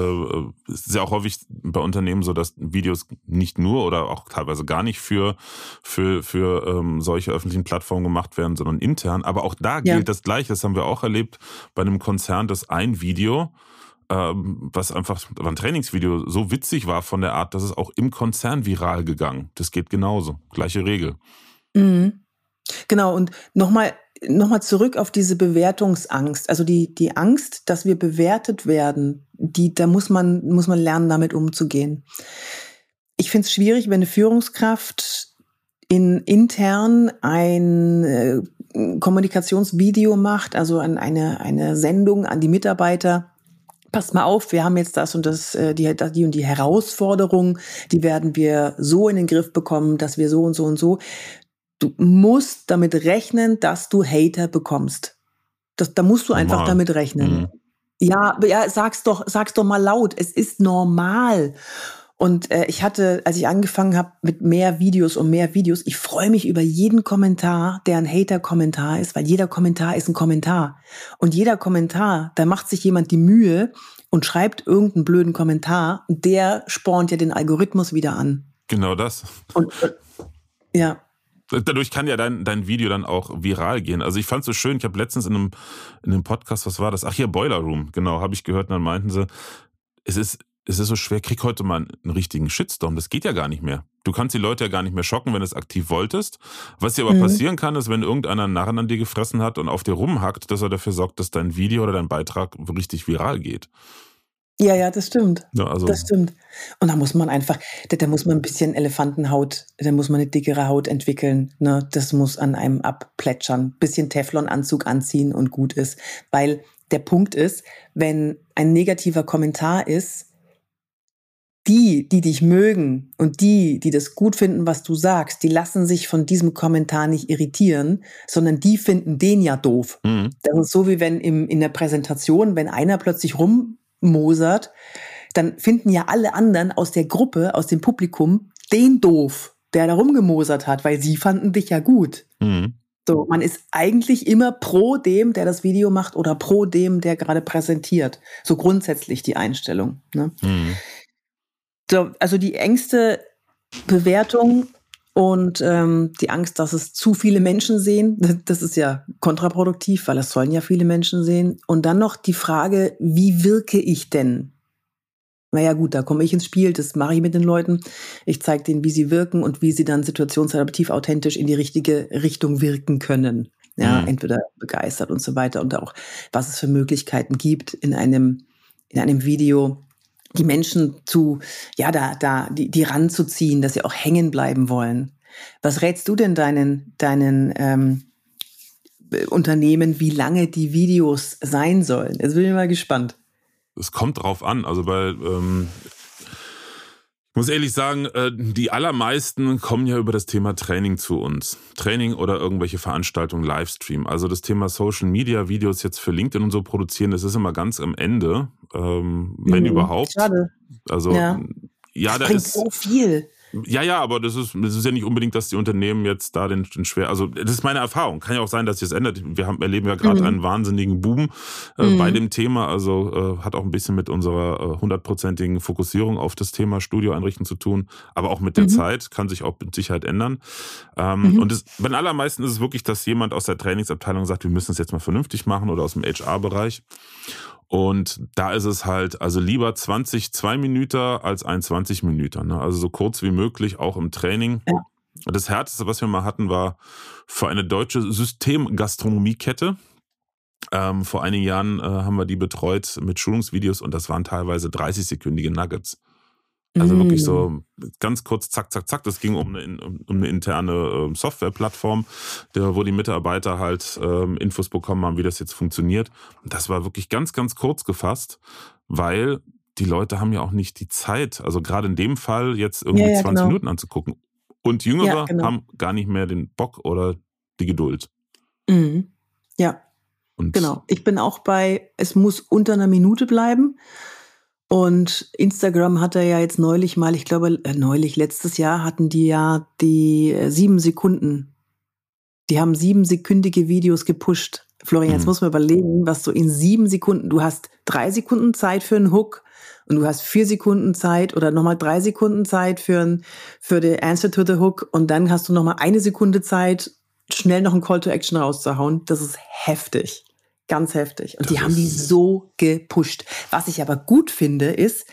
S1: es ist ja auch häufig bei Unternehmen so, dass Videos nicht nur oder auch teilweise gar nicht für, für, für ähm, solche öffentlichen Plattformen gemacht werden, sondern intern. Aber auch da gilt ja. das Gleiche. Das haben wir auch erlebt bei einem Konzern, dass ein Video ähm, was einfach ein Trainingsvideo so witzig war von der Art, dass es auch im Konzern viral gegangen. Das geht genauso. Gleiche Regel.
S2: Mhm. Genau, und nochmal nochmal zurück auf diese Bewertungsangst. Also die, die Angst, dass wir bewertet werden, die, da muss man, muss man lernen, damit umzugehen. Ich finde es schwierig, wenn eine Führungskraft in intern ein äh, Kommunikationsvideo macht, also an eine, eine Sendung an die Mitarbeiter. Passt mal auf, wir haben jetzt das und das, äh, die, die und die Herausforderung, die werden wir so in den Griff bekommen, dass wir so und so und so. Du musst damit rechnen, dass du Hater bekommst. Das, da musst du einfach normal. damit rechnen. Mhm. Ja, ja, sag's doch, sag's doch mal laut. Es ist normal. Und äh, ich hatte, als ich angefangen habe mit mehr Videos und mehr Videos, ich freue mich über jeden Kommentar, der ein Hater-Kommentar ist, weil jeder Kommentar ist ein Kommentar. Und jeder Kommentar, da macht sich jemand die Mühe und schreibt irgendeinen blöden Kommentar, der spornt ja den Algorithmus wieder an.
S1: Genau das.
S2: Und, äh, ja.
S1: Dadurch kann ja dein, dein Video dann auch viral gehen. Also ich fand es so schön, ich habe letztens in einem, in einem Podcast, was war das? Ach hier, Boiler Room, genau, habe ich gehört, und dann meinten sie, es ist es ist so schwer, krieg heute mal einen richtigen Shitstorm. Das geht ja gar nicht mehr. Du kannst die Leute ja gar nicht mehr schocken, wenn du es aktiv wolltest. Was dir aber mhm. passieren kann, ist, wenn irgendeiner einen Narren an dir gefressen hat und auf dir rumhackt, dass er dafür sorgt, dass dein Video oder dein Beitrag richtig viral geht.
S2: Ja, ja, das stimmt.
S1: Ja, also
S2: das stimmt. Und da muss man einfach, da, da, muss man ein bisschen Elefantenhaut, da muss man eine dickere Haut entwickeln. Ne? Das muss an einem abplätschern. Bisschen Teflonanzug anziehen und gut ist. Weil der Punkt ist, wenn ein negativer Kommentar ist, die, die dich mögen und die, die das gut finden, was du sagst, die lassen sich von diesem Kommentar nicht irritieren, sondern die finden den ja doof. Mhm. Das ist so wie wenn im, in der Präsentation, wenn einer plötzlich rummosert, dann finden ja alle anderen aus der Gruppe, aus dem Publikum, den doof, der da rumgemosert hat, weil sie fanden dich ja gut. Mhm. So, man ist eigentlich immer pro dem, der das Video macht oder pro dem, der gerade präsentiert. So grundsätzlich die Einstellung. Ne? Mhm. So, also die engste Bewertung und ähm, die Angst, dass es zu viele Menschen sehen, das ist ja kontraproduktiv, weil es sollen ja viele Menschen sehen. Und dann noch die Frage, wie wirke ich denn? Naja gut, da komme ich ins Spiel, das mache ich mit den Leuten. Ich zeige denen, wie sie wirken und wie sie dann situationsadaptiv authentisch in die richtige Richtung wirken können. Ja, mhm. entweder begeistert und so weiter und auch, was es für Möglichkeiten gibt in einem, in einem Video, die Menschen zu, ja, da, da, die, die ranzuziehen, dass sie auch hängen bleiben wollen. Was rätst du denn deinen, deinen ähm, Unternehmen, wie lange die Videos sein sollen? Jetzt bin ich mal gespannt.
S1: Es kommt drauf an. Also bei ähm, muss ehrlich sagen, äh, die allermeisten kommen ja über das Thema Training zu uns. Training oder irgendwelche Veranstaltungen, Livestream. Also das Thema Social Media, Videos jetzt für LinkedIn und so produzieren, das ist immer ganz am Ende, ähm, wenn mhm, überhaupt.
S2: Schade.
S1: Also ja,
S2: ja das da ist so viel.
S1: Ja, ja, aber das ist, das ist ja nicht unbedingt, dass die Unternehmen jetzt da den, den schwer, also das ist meine Erfahrung. Kann ja auch sein, dass sich das ändert. Wir haben, erleben ja gerade mhm. einen wahnsinnigen Boom äh, mhm. bei dem Thema. Also äh, hat auch ein bisschen mit unserer äh, hundertprozentigen Fokussierung auf das Thema Studio einrichten zu tun, aber auch mit der mhm. Zeit kann sich auch mit Sicherheit ändern. Ähm, mhm. Und es, bei allermeisten ist es wirklich, dass jemand aus der Trainingsabteilung sagt, wir müssen es jetzt mal vernünftig machen oder aus dem HR-Bereich. Und da ist es halt, also lieber 20 2 Minuten als ein 20 Minuten. Ne? Also so kurz wie möglich, auch im Training. Ja. Das Härteste, was wir mal hatten, war für eine deutsche Systemgastronomiekette. Ähm, vor einigen Jahren äh, haben wir die betreut mit Schulungsvideos und das waren teilweise 30-sekündige Nuggets. Also wirklich so ganz kurz, zack, zack, zack. Das ging um eine, um eine interne ähm, Softwareplattform, wo die Mitarbeiter halt ähm, Infos bekommen haben, wie das jetzt funktioniert. Und das war wirklich ganz, ganz kurz gefasst, weil die Leute haben ja auch nicht die Zeit, also gerade in dem Fall jetzt irgendwie ja, ja, 20 genau. Minuten anzugucken. Und Jüngere ja, genau. haben gar nicht mehr den Bock oder die Geduld.
S2: Mhm. Ja. Und genau. Ich bin auch bei, es muss unter einer Minute bleiben. Und Instagram hat er ja jetzt neulich mal, ich glaube, äh, neulich, letztes Jahr hatten die ja die äh, sieben Sekunden. Die haben sieben sekündige Videos gepusht. Florian, jetzt mhm. muss man überlegen, was du in sieben Sekunden, du hast drei Sekunden Zeit für einen Hook und du hast vier Sekunden Zeit oder nochmal drei Sekunden Zeit für, ein, für den Answer to the Hook und dann hast du nochmal eine Sekunde Zeit, schnell noch ein Call to Action rauszuhauen. Das ist heftig. Ganz heftig. Und das die haben die so gepusht. Was ich aber gut finde, ist,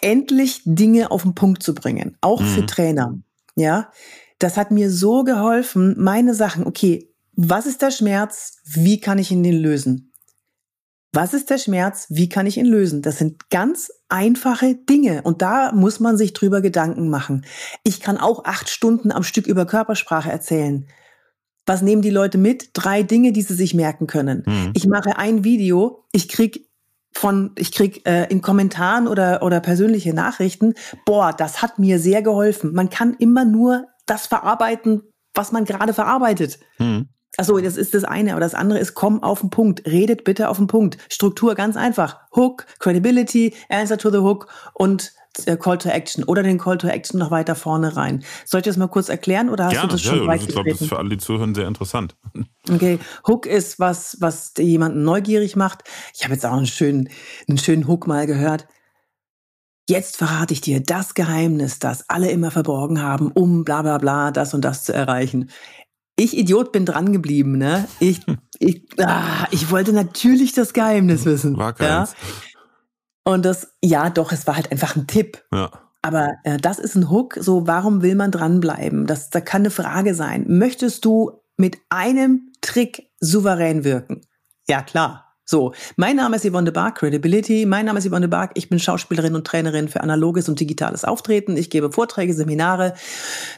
S2: endlich Dinge auf den Punkt zu bringen. Auch mhm. für Trainer. Ja. Das hat mir so geholfen, meine Sachen, okay, was ist der Schmerz? Wie kann ich ihn den lösen? Was ist der Schmerz? Wie kann ich ihn lösen? Das sind ganz einfache Dinge und da muss man sich drüber Gedanken machen. Ich kann auch acht Stunden am Stück über Körpersprache erzählen. Was nehmen die Leute mit? Drei Dinge, die sie sich merken können. Mhm. Ich mache ein Video, ich krieg von, ich krieg äh, in Kommentaren oder, oder persönliche Nachrichten, boah, das hat mir sehr geholfen. Man kann immer nur das verarbeiten, was man gerade verarbeitet. Mhm. Achso, das ist das eine, aber das andere ist, komm auf den Punkt, redet bitte auf den Punkt. Struktur ganz einfach. Hook, Credibility, Answer to the Hook und äh, Call to Action oder den Call to Action noch weiter vorne rein. Soll ich das mal kurz erklären oder hast
S1: Gerne,
S2: du das schon
S1: ja,
S2: weit
S1: Ich glaube, das ist für alle, die zuhören, sehr interessant.
S2: Okay, Hook ist was, was jemanden neugierig macht. Ich habe jetzt auch einen schönen, einen schönen Hook mal gehört. Jetzt verrate ich dir das Geheimnis, das alle immer verborgen haben, um bla bla bla das und das zu erreichen. Ich Idiot bin dran geblieben, ne? Ich, ich, ah, ich wollte natürlich das Geheimnis wissen. War keins. Ja? Und das, ja, doch, es war halt einfach ein Tipp. Ja. Aber äh, das ist ein Hook. So, warum will man dranbleiben? Das, da kann eine Frage sein. Möchtest du mit einem Trick souverän wirken? Ja, klar. So, mein Name ist Yvonne de Barg, Credibility. Mein Name ist Yvonne de Barg. Ich bin Schauspielerin und Trainerin für analoges und digitales Auftreten. Ich gebe Vorträge, Seminare.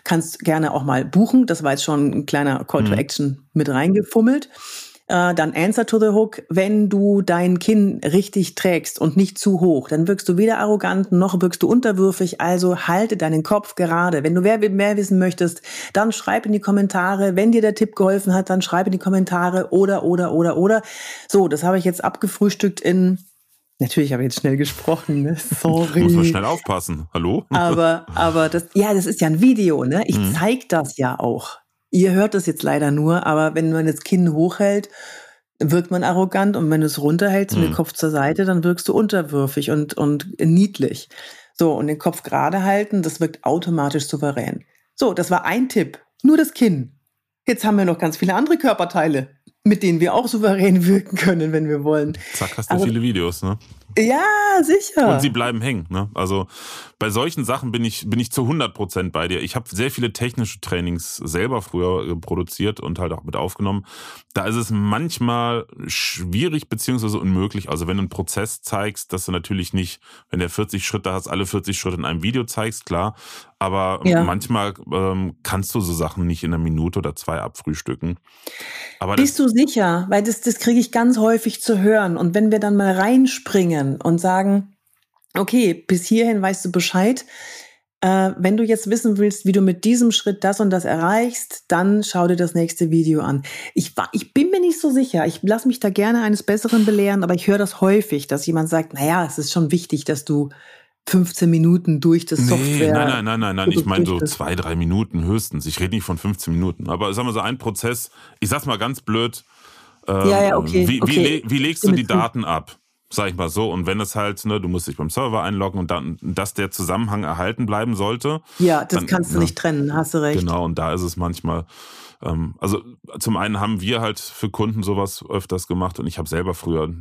S2: Kannst gerne auch mal buchen. Das war jetzt schon ein kleiner Call to mhm. Action mit reingefummelt. Äh, dann Answer to the Hook. Wenn du dein Kinn richtig trägst und nicht zu hoch, dann wirkst du weder arrogant noch wirkst du unterwürfig. Also halte deinen Kopf gerade. Wenn du mehr, mehr wissen möchtest, dann schreib in die Kommentare. Wenn dir der Tipp geholfen hat, dann schreib in die Kommentare oder, oder, oder, oder. So, das habe ich jetzt abgefrühstückt in Natürlich habe ich jetzt schnell gesprochen, ne? Sorry.
S1: Muss man schnell aufpassen. Hallo?
S2: Aber, aber das, ja, das ist ja ein Video, ne? Ich mhm. zeig das ja auch. Ihr hört das jetzt leider nur, aber wenn man das Kinn hochhält, wirkt man arrogant und wenn du es runterhältst und den mhm. Kopf zur Seite, dann wirkst du unterwürfig und, und niedlich. So, und den Kopf gerade halten, das wirkt automatisch souverän. So, das war ein Tipp. Nur das Kinn. Jetzt haben wir noch ganz viele andere Körperteile, mit denen wir auch souverän wirken können, wenn wir wollen.
S1: Zack, hast du also, viele Videos, ne?
S2: Ja, sicher.
S1: Und sie bleiben hängen. Ne? Also bei solchen Sachen bin ich, bin ich zu 100 Prozent bei dir. Ich habe sehr viele technische Trainings selber früher äh, produziert und halt auch mit aufgenommen. Da ist es manchmal schwierig beziehungsweise unmöglich. Also wenn du einen Prozess zeigst, dass du natürlich nicht, wenn der 40 Schritte hast, alle 40 Schritte in einem Video zeigst, klar. Aber ja. manchmal ähm, kannst du so Sachen nicht in einer Minute oder zwei abfrühstücken.
S2: Aber Bist du sicher? Weil das, das kriege ich ganz häufig zu hören. Und wenn wir dann mal reinspringen und sagen, okay, bis hierhin weißt du Bescheid. Äh, wenn du jetzt wissen willst, wie du mit diesem Schritt das und das erreichst, dann schau dir das nächste Video an. Ich, war, ich bin mir nicht so sicher. Ich lasse mich da gerne eines Besseren belehren, aber ich höre das häufig, dass jemand sagt, naja, es ist schon wichtig, dass du 15 Minuten durch das nee, Software.
S1: Nein, nein, nein, nein, nein. Ich meine so zwei, drei Minuten höchstens. Ich rede nicht von 15 Minuten. Aber sagen wir so ein Prozess, ich sag's mal ganz blöd.
S2: Ähm, ja, ja, okay.
S1: Wie,
S2: okay.
S1: wie, wie legst du die Daten ab? Sag ich mal so. Und wenn es halt, ne, du musst dich beim Server einloggen und dann, dass der Zusammenhang erhalten bleiben sollte.
S2: Ja, das dann, kannst du ja, nicht trennen, hast du recht.
S1: Genau, und da ist es manchmal, ähm, also zum einen haben wir halt für Kunden sowas öfters gemacht und ich habe selber früher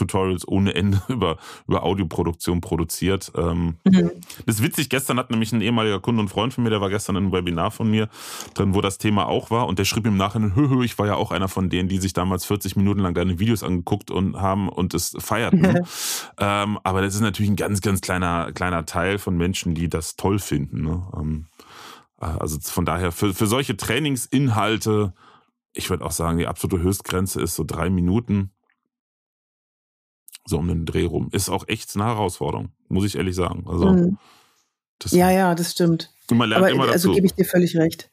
S1: Tutorials ohne Ende über, über Audioproduktion produziert. Ähm, mhm. Das ist witzig, gestern hat nämlich ein ehemaliger Kunde und Freund von mir, der war gestern in einem Webinar von mir drin, wo das Thema auch war und der schrieb im Nachhinein, hö, hö, ich war ja auch einer von denen, die sich damals 40 Minuten lang deine Videos angeguckt und haben und es feierten. ähm, aber das ist natürlich ein ganz, ganz kleiner, kleiner Teil von Menschen, die das toll finden. Ne? Ähm, äh, also von daher, für, für solche Trainingsinhalte, ich würde auch sagen, die absolute Höchstgrenze ist so drei Minuten so um den Dreh rum. Ist auch echt eine Herausforderung, muss ich ehrlich sagen. Also, mhm.
S2: ja, ja, das stimmt.
S1: man lernt Aber, immer dazu.
S2: Also gebe ich dir völlig recht.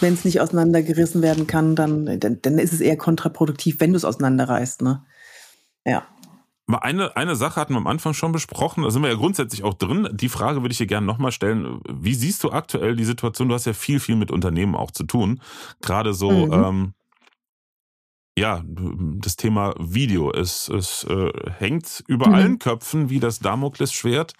S2: Wenn es nicht auseinandergerissen werden kann, dann, dann, dann ist es eher kontraproduktiv, wenn du es auseinanderreißt. Ne? Ja.
S1: Eine, eine Sache hatten wir am Anfang schon besprochen, da sind wir ja grundsätzlich auch drin. Die Frage würde ich dir gerne nochmal stellen. Wie siehst du aktuell die Situation? Du hast ja viel, viel mit Unternehmen auch zu tun. Gerade so, mhm. ähm, ja, das Thema Video. Es, es äh, hängt über mhm. allen Köpfen wie das Damoklesschwert.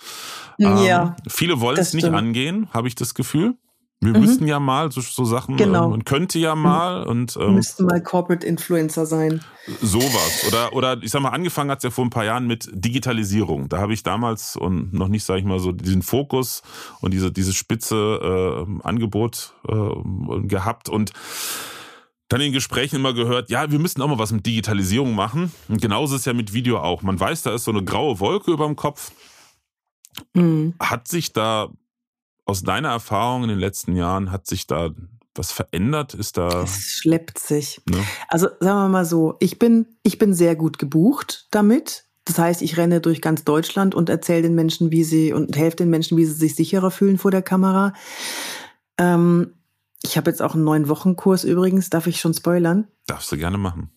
S1: Ähm, ja. Viele wollen es nicht angehen, habe ich das Gefühl. Wir mhm. müssten ja mal so, so Sachen
S2: genau.
S1: und könnte ja mal und
S2: ähm, müssten mal Corporate Influencer sein.
S1: Sowas oder oder ich sag mal angefangen hat es ja vor ein paar Jahren mit Digitalisierung. Da habe ich damals und noch nicht sage ich mal so diesen Fokus und diese diese spitze äh, Angebot äh, gehabt und dann in Gesprächen immer gehört, ja, wir müssen auch mal was mit Digitalisierung machen. Und genauso ist es ja mit Video auch. Man weiß, da ist so eine graue Wolke über dem Kopf. Mhm. Hat sich da aus deiner Erfahrung in den letzten Jahren, hat sich da was verändert? Ist da.
S2: Es schleppt sich. Ne? Also sagen wir mal so, ich bin, ich bin sehr gut gebucht damit. Das heißt, ich renne durch ganz Deutschland und erzähle den Menschen, wie sie und helfe den Menschen, wie sie sich sicherer fühlen vor der Kamera. Ähm, ich habe jetzt auch einen neuen Wochenkurs übrigens. Darf ich schon spoilern?
S1: Darfst du gerne machen.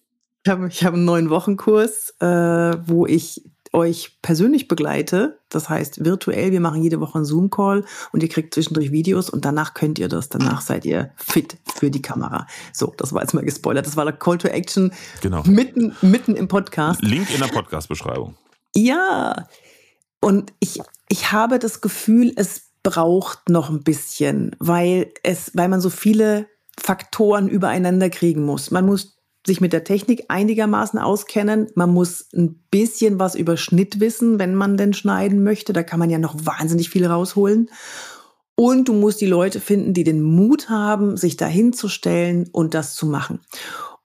S2: Ich habe ich hab einen neuen Wochenkurs, äh, wo ich euch persönlich begleite. Das heißt virtuell. Wir machen jede Woche einen Zoom-Call und ihr kriegt zwischendurch Videos und danach könnt ihr das. Danach seid ihr fit für die Kamera. So, das war jetzt mal gespoilert. Das war der Call to Action
S1: genau.
S2: mitten, mitten im Podcast.
S1: Link in der Podcast-Beschreibung.
S2: Ja. Und ich, ich habe das Gefühl, es braucht noch ein bisschen, weil es, weil man so viele Faktoren übereinander kriegen muss. Man muss sich mit der Technik einigermaßen auskennen. Man muss ein bisschen was über Schnitt wissen, wenn man denn schneiden möchte. Da kann man ja noch wahnsinnig viel rausholen. Und du musst die Leute finden, die den Mut haben, sich dahin zu stellen und das zu machen.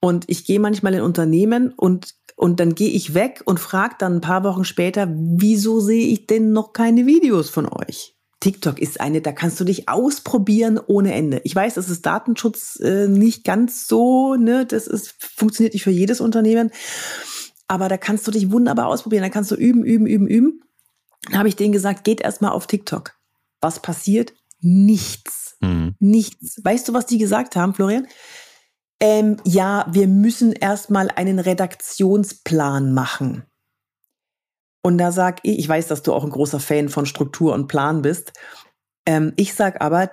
S2: Und ich gehe manchmal in Unternehmen und und dann gehe ich weg und frage dann ein paar Wochen später, wieso sehe ich denn noch keine Videos von euch? TikTok ist eine, da kannst du dich ausprobieren ohne Ende. Ich weiß, das ist Datenschutz äh, nicht ganz so, ne, das ist, funktioniert nicht für jedes Unternehmen, aber da kannst du dich wunderbar ausprobieren, da kannst du üben, üben, üben, üben. Dann habe ich denen gesagt, geht erstmal auf TikTok. Was passiert? Nichts. Mhm. Nichts. Weißt du, was die gesagt haben, Florian? Ähm, ja, wir müssen erstmal einen Redaktionsplan machen. Und da sag ich, ich weiß, dass du auch ein großer Fan von Struktur und Plan bist. Ähm, ich sag aber,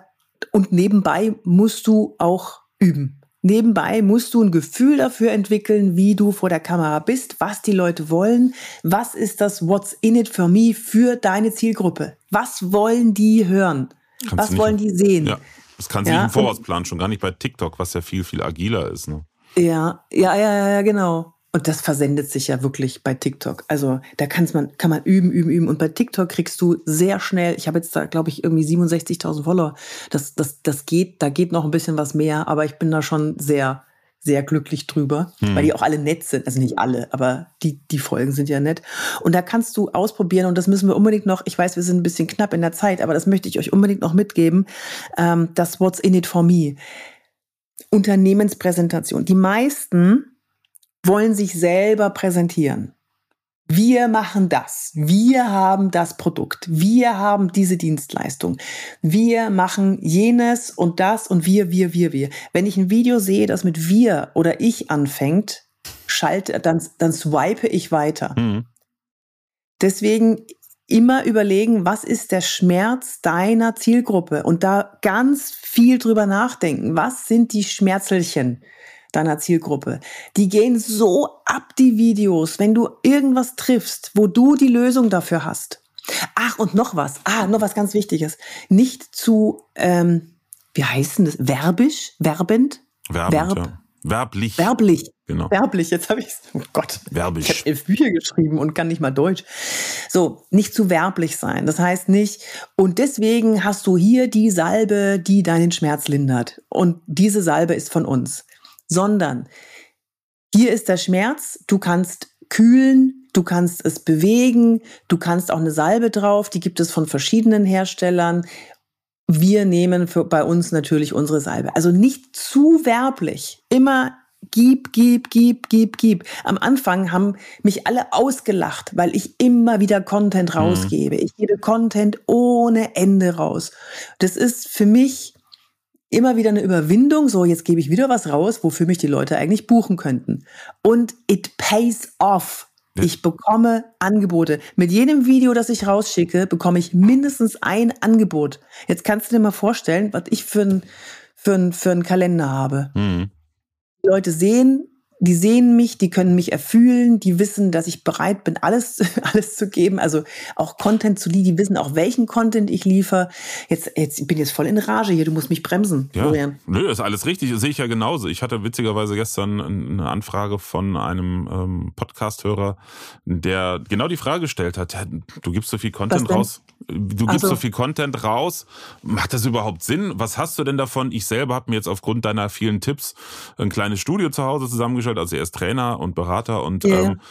S2: und nebenbei musst du auch üben. Nebenbei musst du ein Gefühl dafür entwickeln, wie du vor der Kamera bist, was die Leute wollen, was ist das What's in it for me für deine Zielgruppe? Was wollen die hören? Kannst was wollen die sehen?
S1: Ja, das kannst du ja, nicht im Voraus planen, schon gar nicht bei TikTok, was ja viel, viel agiler ist. Ne?
S2: Ja, ja, ja, ja, genau. Und das versendet sich ja wirklich bei TikTok. Also da kann's man, kann man üben, üben, üben. Und bei TikTok kriegst du sehr schnell, ich habe jetzt da, glaube ich, irgendwie 67.000 Follower. Das, das, das geht, da geht noch ein bisschen was mehr, aber ich bin da schon sehr, sehr glücklich drüber, hm. weil die auch alle nett sind. Also nicht alle, aber die, die Folgen sind ja nett. Und da kannst du ausprobieren und das müssen wir unbedingt noch, ich weiß, wir sind ein bisschen knapp in der Zeit, aber das möchte ich euch unbedingt noch mitgeben, ähm, das What's in it for me. Unternehmenspräsentation. Die meisten wollen sich selber präsentieren. Wir machen das. Wir haben das Produkt. Wir haben diese Dienstleistung. Wir machen jenes und das und wir, wir, wir, wir. Wenn ich ein Video sehe, das mit wir oder ich anfängt, schalte, dann, dann swipe ich weiter. Mhm. Deswegen immer überlegen, was ist der Schmerz deiner Zielgruppe und da ganz viel drüber nachdenken. Was sind die Schmerzelchen? Deiner Zielgruppe. Die gehen so ab, die Videos, wenn du irgendwas triffst, wo du die Lösung dafür hast. Ach, und noch was. Ah, noch was ganz Wichtiges. Nicht zu, ähm, wie heißt denn das? Verbisch? Verbend?
S1: Werbend, Verb ja. Werblich.
S2: Werblich.
S1: Genau.
S2: Werblich, jetzt habe ich Oh Gott.
S1: Werblich.
S2: Ich habe elf Bücher geschrieben und kann nicht mal Deutsch. So, nicht zu werblich sein. Das heißt nicht, und deswegen hast du hier die Salbe, die deinen Schmerz lindert. Und diese Salbe ist von uns sondern hier ist der Schmerz, du kannst kühlen, du kannst es bewegen, du kannst auch eine Salbe drauf, die gibt es von verschiedenen Herstellern. Wir nehmen für, bei uns natürlich unsere Salbe. Also nicht zu werblich. Immer gib, gib, gib, gib, gib. Am Anfang haben mich alle ausgelacht, weil ich immer wieder Content mhm. rausgebe. Ich gebe Content ohne Ende raus. Das ist für mich immer wieder eine Überwindung, so jetzt gebe ich wieder was raus, wofür mich die Leute eigentlich buchen könnten. Und it pays off. Ich bekomme Angebote. Mit jedem Video, das ich rausschicke, bekomme ich mindestens ein Angebot. Jetzt kannst du dir mal vorstellen, was ich für einen für für einen Kalender habe. Mhm. Die Leute sehen die sehen mich, die können mich erfühlen, die wissen, dass ich bereit bin, alles, alles zu geben. Also auch Content zu liefern, die wissen auch, welchen Content ich liefere. Jetzt, jetzt ich bin jetzt voll in Rage hier, du musst mich bremsen,
S1: ja. Florian. Nö, ist alles richtig, das sehe ich ja genauso. Ich hatte witzigerweise gestern eine Anfrage von einem ähm, Podcast-Hörer, der genau die Frage gestellt hat, du gibst so viel Content raus, du gibst so. so viel Content raus, macht das überhaupt Sinn? Was hast du denn davon? Ich selber habe mir jetzt aufgrund deiner vielen Tipps ein kleines Studio zu Hause zusammengestellt, also er ist Trainer und Berater und yeah. ähm,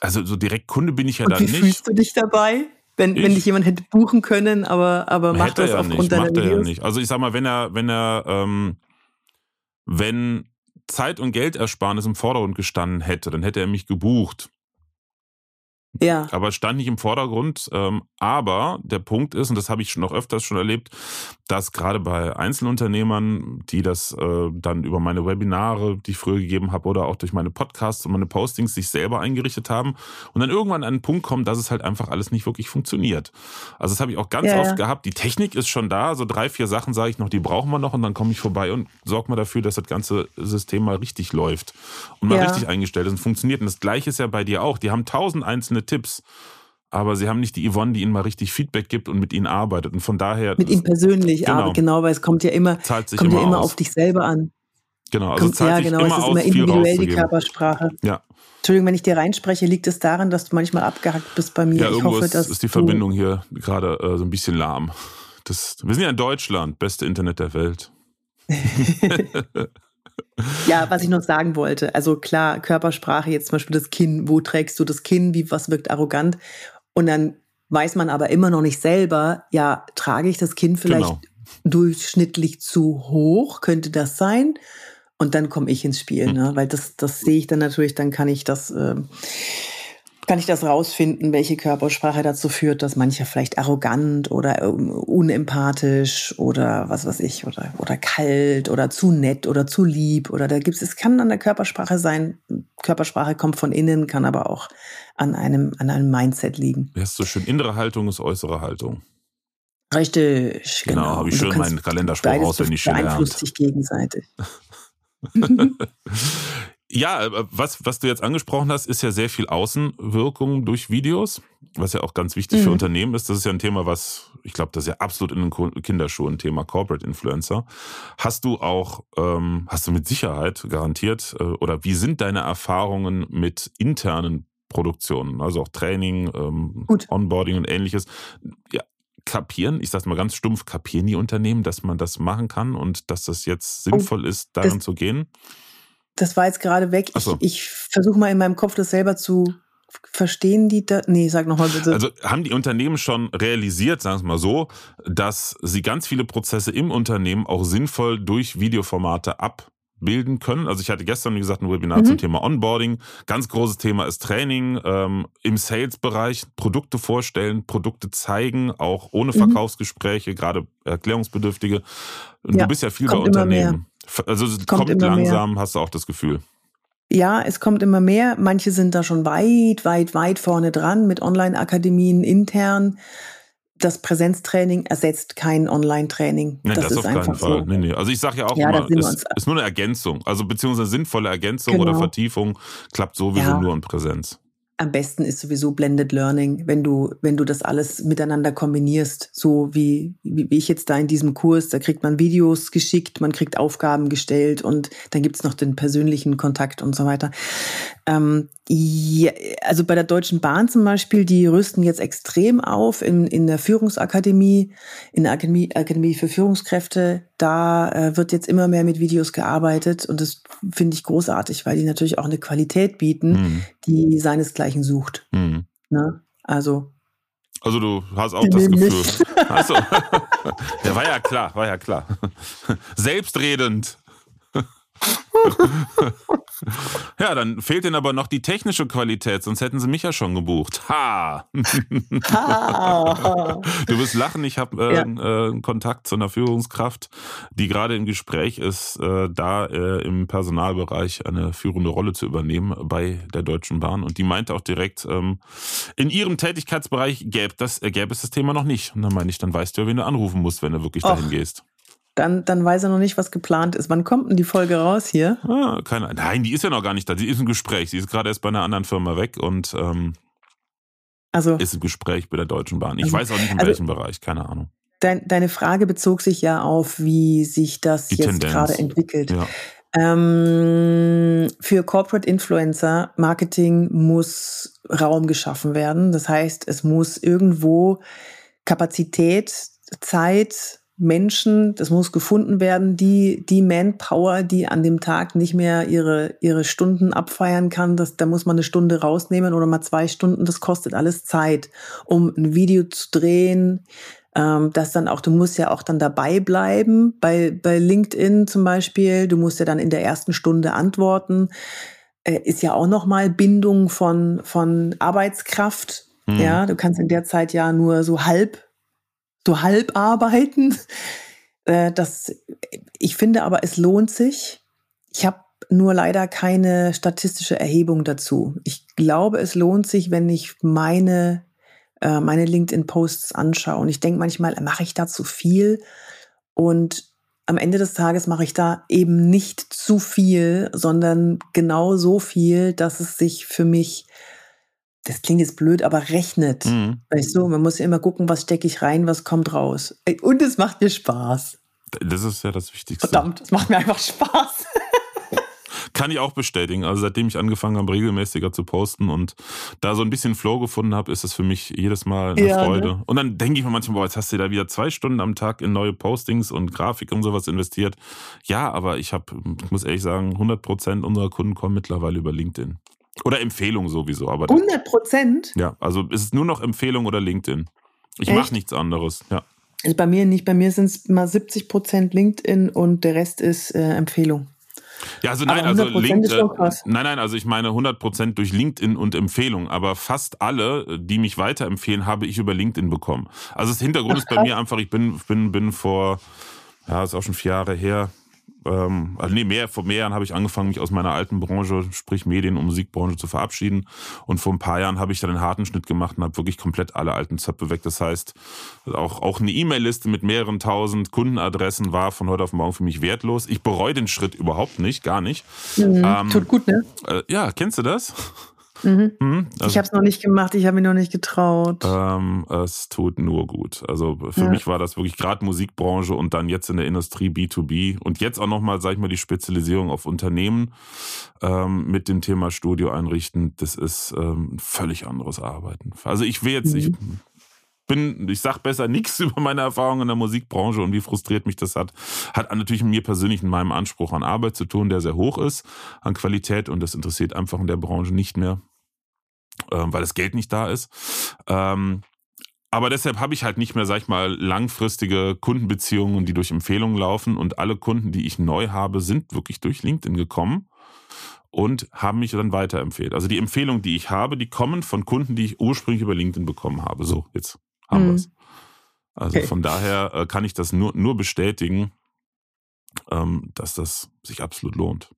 S1: also so direkt Kunde bin ich ja
S2: und
S1: dann
S2: wie
S1: nicht.
S2: Wie fühlst du dich dabei? Wenn, wenn dich jemand hätte buchen können, aber, aber macht das aufgrund
S1: nicht,
S2: deiner
S1: macht
S2: Videos?
S1: Er ja nicht. Also ich sag mal, wenn er, wenn er, ähm, wenn Zeit- und Geldersparnis im Vordergrund gestanden hätte, dann hätte er mich gebucht.
S2: Ja.
S1: Aber stand nicht im Vordergrund. Ähm, aber der Punkt ist, und das habe ich schon noch öfters schon erlebt, dass gerade bei Einzelunternehmern, die das äh, dann über meine Webinare, die ich früher gegeben habe, oder auch durch meine Podcasts und meine Postings sich selber eingerichtet haben und dann irgendwann an einen Punkt kommen, dass es halt einfach alles nicht wirklich funktioniert. Also das habe ich auch ganz ja, oft ja. gehabt. Die Technik ist schon da, so drei, vier Sachen sage ich noch, die brauchen wir noch und dann komme ich vorbei und sorge mal dafür, dass das ganze System mal richtig läuft und mal ja. richtig eingestellt ist und funktioniert. Und das gleiche ist ja bei dir auch. Die haben tausend einzelne Tipps aber sie haben nicht die Yvonne, die ihnen mal richtig Feedback gibt und mit ihnen arbeitet. Und von daher.
S2: Mit ihnen persönlich genau, arbeitet, genau, weil es kommt ja immer, kommt immer ja immer auf dich selber an.
S1: Genau, also kommt,
S2: zahlt ja, genau,
S1: immer
S2: es ist
S1: aus,
S2: immer individuell die Körpersprache.
S1: Ja.
S2: Entschuldigung, wenn ich dir reinspreche, liegt es daran, dass du manchmal abgehackt bist bei mir.
S1: Ja,
S2: ich
S1: irgendwo
S2: hoffe,
S1: ist,
S2: dass
S1: ist die Verbindung hier gerade äh, so ein bisschen lahm. Das, wir sind ja in Deutschland, beste Internet der Welt.
S2: Ja, was ich noch sagen wollte, also klar, Körpersprache, jetzt zum Beispiel das Kinn, wo trägst du das Kinn, wie was wirkt arrogant? Und dann weiß man aber immer noch nicht selber, ja, trage ich das Kinn vielleicht genau. durchschnittlich zu hoch, könnte das sein? Und dann komme ich ins Spiel, ne? weil das, das sehe ich dann natürlich, dann kann ich das äh, kann ich das rausfinden, welche Körpersprache dazu führt, dass mancher vielleicht arrogant oder ähm, unempathisch oder was weiß ich oder oder kalt oder zu nett oder zu lieb oder da gibt's es kann an der Körpersprache sein. Körpersprache kommt von innen, kann aber auch an einem an einem Mindset liegen.
S1: Ja, ist so schön. Innere Haltung ist äußere Haltung.
S2: Richtig,
S1: genau. genau. Habe ich schön meinen Kalenderspruch auswendig gelernt.
S2: Beeinflusst gegenseitig.
S1: Ja, äh, was, was du jetzt angesprochen hast, ist ja sehr viel Außenwirkung durch Videos, was ja auch ganz wichtig mhm. für Unternehmen ist. Das ist ja ein Thema, was, ich glaube, das ist ja absolut in den Kinderschuhen, Thema Corporate Influencer. Hast du auch, ähm, hast du mit Sicherheit garantiert, äh, oder wie sind deine Erfahrungen mit internen Produktionen, also auch Training, ähm, Onboarding und ähnliches? Ja, kapieren, ich sag's mal ganz stumpf, kapieren die Unternehmen, dass man das machen kann und dass das jetzt oh, sinnvoll oh, ist, darin zu gehen?
S2: Das war jetzt gerade weg. So. Ich, ich versuche mal in meinem Kopf das selber zu verstehen. Die da? Nee, sag nochmal bitte.
S1: Also haben die Unternehmen schon realisiert, sagen wir mal so, dass sie ganz viele Prozesse im Unternehmen auch sinnvoll durch Videoformate abbilden können. Also ich hatte gestern, wie gesagt, ein Webinar mhm. zum Thema Onboarding. Ganz großes Thema ist Training ähm, im Sales-Bereich, Produkte vorstellen, Produkte zeigen, auch ohne mhm. Verkaufsgespräche, mhm. gerade erklärungsbedürftige. Ja, du bist ja viel bei Unternehmen. Also es kommt, kommt langsam, mehr. hast du auch das Gefühl.
S2: Ja, es kommt immer mehr. Manche sind da schon weit, weit, weit vorne dran mit Online-Akademien intern. Das Präsenztraining ersetzt kein Online-Training.
S1: Nee,
S2: das,
S1: das ist auf keinen Fall. So. Nee, nee. Also ich sage ja auch ja, immer, es ist nur eine Ergänzung. Also beziehungsweise sinnvolle Ergänzung genau. oder Vertiefung klappt sowieso ja. nur in Präsenz
S2: am besten ist sowieso Blended Learning, wenn du, wenn du das alles miteinander kombinierst, so wie, wie, ich jetzt da in diesem Kurs, da kriegt man Videos geschickt, man kriegt Aufgaben gestellt und dann gibt's noch den persönlichen Kontakt und so weiter. Ähm, ja, also bei der Deutschen Bahn zum Beispiel, die rüsten jetzt extrem auf in, in der Führungsakademie, in der Akademie, Akademie für Führungskräfte. Da äh, wird jetzt immer mehr mit Videos gearbeitet und das finde ich großartig, weil die natürlich auch eine Qualität bieten, mhm. die seinesgleichen sucht. Mhm. Ne? Also
S1: also du hast auch das Gefühl. Achso. ja, war ja klar, war ja klar. Selbstredend. Ja, dann fehlt ihnen aber noch die technische Qualität, sonst hätten sie mich ja schon gebucht. Ha! ha. Du wirst lachen, ich habe äh, ja. äh, Kontakt zu einer Führungskraft, die gerade im Gespräch ist, äh, da äh, im Personalbereich eine führende Rolle zu übernehmen bei der Deutschen Bahn. Und die meinte auch direkt, ähm, in ihrem Tätigkeitsbereich gäbe, das, äh, gäbe es das Thema noch nicht. Und dann meine ich, dann weißt du ja, wen du anrufen musst, wenn du wirklich Och. dahin gehst.
S2: Dann, dann weiß er noch nicht, was geplant ist. Wann kommt denn die Folge raus hier?
S1: Ah, keine, nein, die ist ja noch gar nicht da. Die ist im Gespräch. Sie ist gerade erst bei einer anderen Firma weg und ähm, also, ist im Gespräch bei der Deutschen Bahn. Ich also, weiß auch nicht, in also, welchem Bereich, keine Ahnung.
S2: Dein, deine Frage bezog sich ja auf, wie sich das die jetzt gerade entwickelt. Ja. Ähm, für Corporate Influencer Marketing muss Raum geschaffen werden. Das heißt, es muss irgendwo Kapazität, Zeit, Menschen, das muss gefunden werden, die, die Manpower, die an dem Tag nicht mehr ihre, ihre Stunden abfeiern kann, das, da muss man eine Stunde rausnehmen oder mal zwei Stunden, das kostet alles Zeit, um ein Video zu drehen, ähm, das dann auch, du musst ja auch dann dabei bleiben, bei, bei LinkedIn zum Beispiel, du musst ja dann in der ersten Stunde antworten, äh, ist ja auch nochmal Bindung von, von Arbeitskraft, mhm. ja, du kannst in der Zeit ja nur so halb so halb arbeiten. Äh, das, ich finde aber, es lohnt sich. Ich habe nur leider keine statistische Erhebung dazu. Ich glaube, es lohnt sich, wenn ich meine, äh, meine LinkedIn-Posts anschaue. Und ich denke manchmal, mache ich da zu viel? Und am Ende des Tages mache ich da eben nicht zu viel, sondern genau so viel, dass es sich für mich das klingt jetzt blöd, aber rechnet. Mhm. Weißt du, man muss ja immer gucken, was stecke ich rein, was kommt raus. Und es macht mir Spaß.
S1: Das ist ja das Wichtigste.
S2: Verdammt, es macht mir einfach Spaß.
S1: Kann ich auch bestätigen. Also seitdem ich angefangen habe, regelmäßiger zu posten und da so ein bisschen Flow gefunden habe, ist das für mich jedes Mal eine ja, Freude. Ne? Und dann denke ich mir manchmal, boah, jetzt hast du da wieder zwei Stunden am Tag in neue Postings und Grafik und sowas investiert. Ja, aber ich habe, ich muss ehrlich sagen, 100 Prozent unserer Kunden kommen mittlerweile über LinkedIn. Oder Empfehlung sowieso. Aber
S2: 100 Prozent?
S1: Ja, also ist es nur noch Empfehlung oder LinkedIn. Ich mache nichts anderes, ja.
S2: Also bei mir nicht. Bei mir sind es mal 70 Prozent LinkedIn und der Rest ist äh, Empfehlung.
S1: Ja, also nein, also LinkedIn. Nein, nein, also ich meine 100% durch LinkedIn und Empfehlung, aber fast alle, die mich weiterempfehlen, habe ich über LinkedIn bekommen. Also das Hintergrund Ach, ist bei mir einfach, ich bin bin bin vor ja, ist auch schon vier Jahre her, ähm, also nee, mehr, vor mehr Jahren habe ich angefangen, mich aus meiner alten Branche, sprich Medien- und Musikbranche, zu verabschieden. Und vor ein paar Jahren habe ich dann einen harten Schnitt gemacht und habe wirklich komplett alle alten Zöpfe weg. Das heißt, auch, auch eine E-Mail-Liste mit mehreren tausend Kundenadressen war von heute auf morgen für mich wertlos. Ich bereue den Schritt überhaupt nicht, gar nicht.
S2: Mhm, ähm, tut gut, ne?
S1: Äh, ja, kennst du das?
S2: Mhm. Mhm, also, ich habe es noch nicht gemacht, ich habe mich noch nicht getraut.
S1: Ähm, es tut nur gut. Also für ja. mich war das wirklich gerade Musikbranche und dann jetzt in der Industrie B2B und jetzt auch nochmal, sag ich mal, die Spezialisierung auf Unternehmen ähm, mit dem Thema Studio einrichten. Das ist ähm, völlig anderes Arbeiten. Also ich will jetzt, mhm. ich bin, ich sag besser nichts über meine Erfahrungen in der Musikbranche und wie frustriert mich das hat. Hat natürlich mir persönlich in meinem Anspruch an Arbeit zu tun, der sehr hoch ist, an Qualität und das interessiert einfach in der Branche nicht mehr weil das Geld nicht da ist. Ähm, aber deshalb habe ich halt nicht mehr, sag ich mal, langfristige Kundenbeziehungen, die durch Empfehlungen laufen. Und alle Kunden, die ich neu habe, sind wirklich durch LinkedIn gekommen und haben mich dann weiterempfehlt. Also die Empfehlungen, die ich habe, die kommen von Kunden, die ich ursprünglich über LinkedIn bekommen habe. So, jetzt haben mhm. wir es. Also okay. von daher äh, kann ich das nur, nur bestätigen, ähm, dass das sich absolut lohnt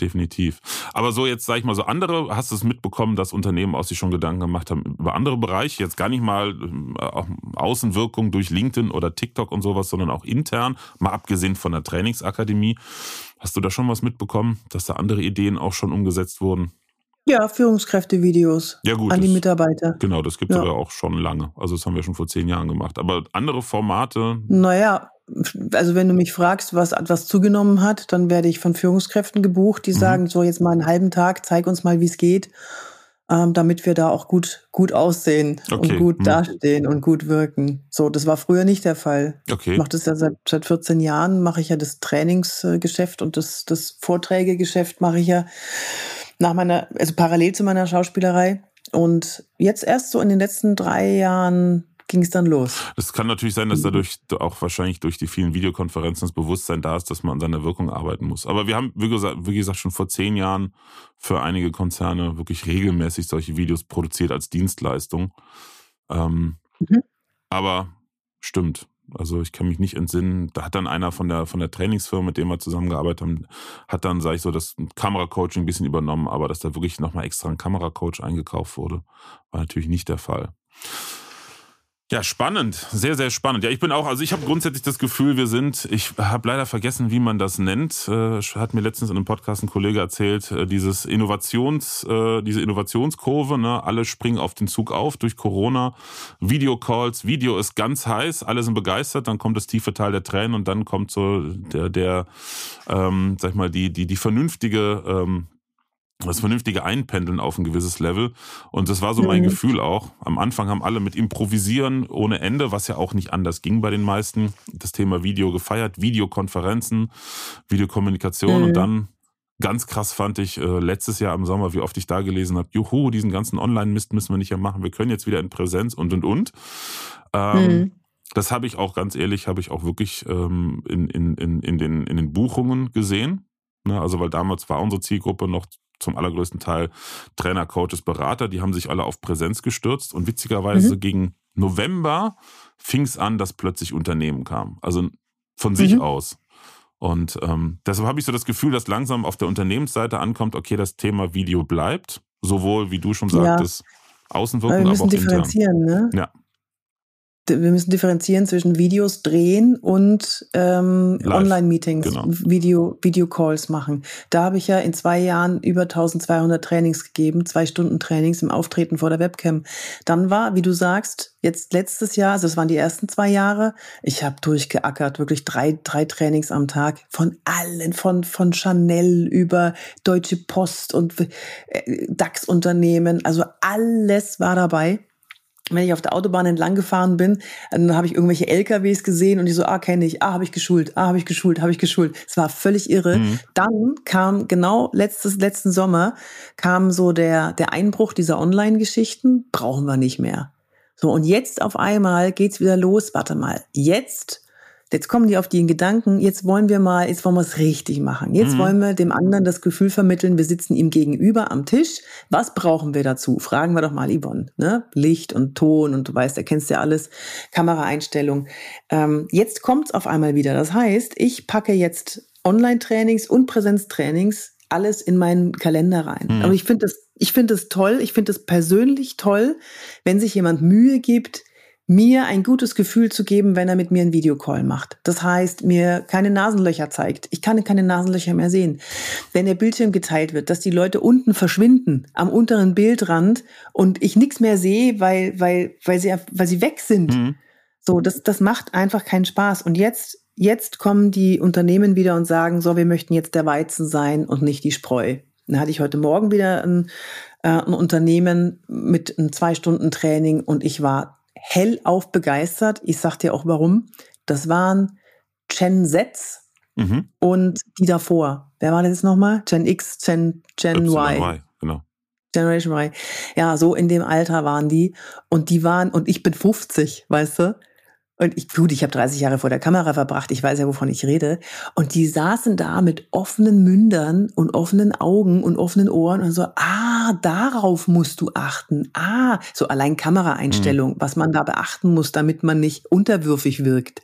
S1: definitiv. Aber so jetzt, sag ich mal, so andere, hast du es mitbekommen, dass Unternehmen aus sich schon Gedanken gemacht haben über andere Bereiche, jetzt gar nicht mal äh, Außenwirkung durch LinkedIn oder TikTok und sowas, sondern auch intern, mal abgesehen von der Trainingsakademie. Hast du da schon was mitbekommen, dass da andere Ideen auch schon umgesetzt wurden?
S2: Ja, Führungskräftevideos ja, gut, an die das, Mitarbeiter.
S1: Genau, das gibt es ja. auch schon lange. Also das haben wir schon vor zehn Jahren gemacht. Aber andere Formate.
S2: Naja, also wenn du mich fragst, was etwas zugenommen hat, dann werde ich von Führungskräften gebucht, die mhm. sagen, so jetzt mal einen halben Tag, zeig uns mal, wie es geht, ähm, damit wir da auch gut, gut aussehen okay. und gut mhm. dastehen und gut wirken. So, das war früher nicht der Fall. Okay. Ich mache das ja seit, seit 14 Jahren, mache ich ja das Trainingsgeschäft und das, das Vorträgegeschäft mache ich ja nach meiner, also parallel zu meiner Schauspielerei. Und jetzt erst so in den letzten drei Jahren ging es dann los.
S1: Es kann natürlich sein, dass dadurch auch wahrscheinlich durch die vielen Videokonferenzen das Bewusstsein da ist, dass man an seiner Wirkung arbeiten muss. Aber wir haben, wie gesagt, wie gesagt, schon vor zehn Jahren für einige Konzerne wirklich regelmäßig solche Videos produziert als Dienstleistung. Ähm, mhm. Aber stimmt. Also ich kann mich nicht entsinnen. Da hat dann einer von der von der Trainingsfirma, mit dem wir zusammengearbeitet haben, hat dann, sage ich so, das Kameracoaching ein bisschen übernommen, aber dass da wirklich nochmal extra ein Kameracoach eingekauft wurde, war natürlich nicht der Fall. Ja, spannend, sehr, sehr spannend. Ja, ich bin auch, also ich habe grundsätzlich das Gefühl, wir sind, ich habe leider vergessen, wie man das nennt. Äh, hat mir letztens in einem Podcast ein Kollege erzählt, äh, dieses Innovations, äh, diese Innovationskurve, ne, alle springen auf den Zug auf durch Corona, Videocalls, Video ist ganz heiß, alle sind begeistert, dann kommt das tiefe Teil der Tränen und dann kommt so der, der ähm, sag ich mal, die, die, die vernünftige ähm, das vernünftige Einpendeln auf ein gewisses Level. Und das war so mein mhm. Gefühl auch. Am Anfang haben alle mit Improvisieren ohne Ende, was ja auch nicht anders ging bei den meisten, das Thema Video gefeiert, Videokonferenzen, Videokommunikation mhm. und dann ganz krass fand ich äh, letztes Jahr im Sommer, wie oft ich da gelesen habe, juhu, diesen ganzen Online-Mist müssen wir nicht mehr machen, wir können jetzt wieder in Präsenz und und und. Ähm, mhm. Das habe ich auch ganz ehrlich, habe ich auch wirklich ähm, in, in, in, in, den, in den Buchungen gesehen. Ne, also weil damals war unsere Zielgruppe noch zum allergrößten Teil Trainer, Coaches, Berater, die haben sich alle auf Präsenz gestürzt und witzigerweise mhm. gegen November fing es an, dass plötzlich Unternehmen kamen. Also von sich mhm. aus. Und ähm, deshalb habe ich so das Gefühl, dass langsam auf der Unternehmensseite ankommt, okay, das Thema Video bleibt, sowohl wie du schon sagtest, ja. Außenwirkung,
S2: aber, wir müssen aber auch differenzieren, intern. Ne? Ja wir müssen differenzieren zwischen Videos drehen und ähm, Online-Meetings, genau. Video, Video-Calls machen. Da habe ich ja in zwei Jahren über 1200 Trainings gegeben, zwei Stunden Trainings im Auftreten vor der Webcam. Dann war, wie du sagst, jetzt letztes Jahr, also das waren die ersten zwei Jahre, ich habe durchgeackert, wirklich drei, drei Trainings am Tag von allen, von, von Chanel über Deutsche Post und äh, DAX-Unternehmen, also alles war dabei wenn ich auf der Autobahn entlang gefahren bin, dann habe ich irgendwelche LKWs gesehen und die so, ah, kenne ich, ah, habe ich geschult, ah, habe ich geschult, habe ich geschult. Es war völlig irre. Mhm. Dann kam genau letztes, letzten Sommer kam so der, der Einbruch dieser Online-Geschichten, brauchen wir nicht mehr. So, und jetzt auf einmal geht's wieder los. Warte mal, jetzt Jetzt kommen die auf den Gedanken, jetzt wollen wir mal, jetzt wollen wir es richtig machen. Jetzt mhm. wollen wir dem anderen das Gefühl vermitteln, wir sitzen ihm gegenüber am Tisch. Was brauchen wir dazu? Fragen wir doch mal Yvonne. Ne? Licht und Ton und du weißt, er kennst ja alles, Kameraeinstellung. Ähm, jetzt kommt's auf einmal wieder. Das heißt, ich packe jetzt Online-Trainings und Präsenztrainings alles in meinen Kalender rein. Mhm. Aber ich finde das, ich finde das toll. Ich finde es persönlich toll, wenn sich jemand Mühe gibt, mir ein gutes Gefühl zu geben, wenn er mit mir einen Videocall macht. Das heißt, mir keine Nasenlöcher zeigt. Ich kann keine Nasenlöcher mehr sehen. Wenn der Bildschirm geteilt wird, dass die Leute unten verschwinden am unteren Bildrand und ich nichts mehr sehe, weil, weil, weil, sie, weil sie weg sind. Mhm. So, das, das macht einfach keinen Spaß. Und jetzt, jetzt kommen die Unternehmen wieder und sagen, so, wir möchten jetzt der Weizen sein und nicht die Spreu. Dann hatte ich heute Morgen wieder ein, äh, ein Unternehmen mit einem Zwei-Stunden-Training und ich war hellauf begeistert. Ich sag dir auch warum. Das waren Gen Z mhm. und die davor. Wer war das jetzt nochmal? Gen X, Gen, Gen y. y. Genau. Generation Y. Ja, so in dem Alter waren die. Und die waren, und ich bin 50, weißt du? Und ich, gut, ich habe 30 Jahre vor der Kamera verbracht, ich weiß ja, wovon ich rede. Und die saßen da mit offenen Mündern und offenen Augen und offenen Ohren und so, ah, darauf musst du achten. Ah, so allein Kameraeinstellung, mhm. was man da beachten muss, damit man nicht unterwürfig wirkt.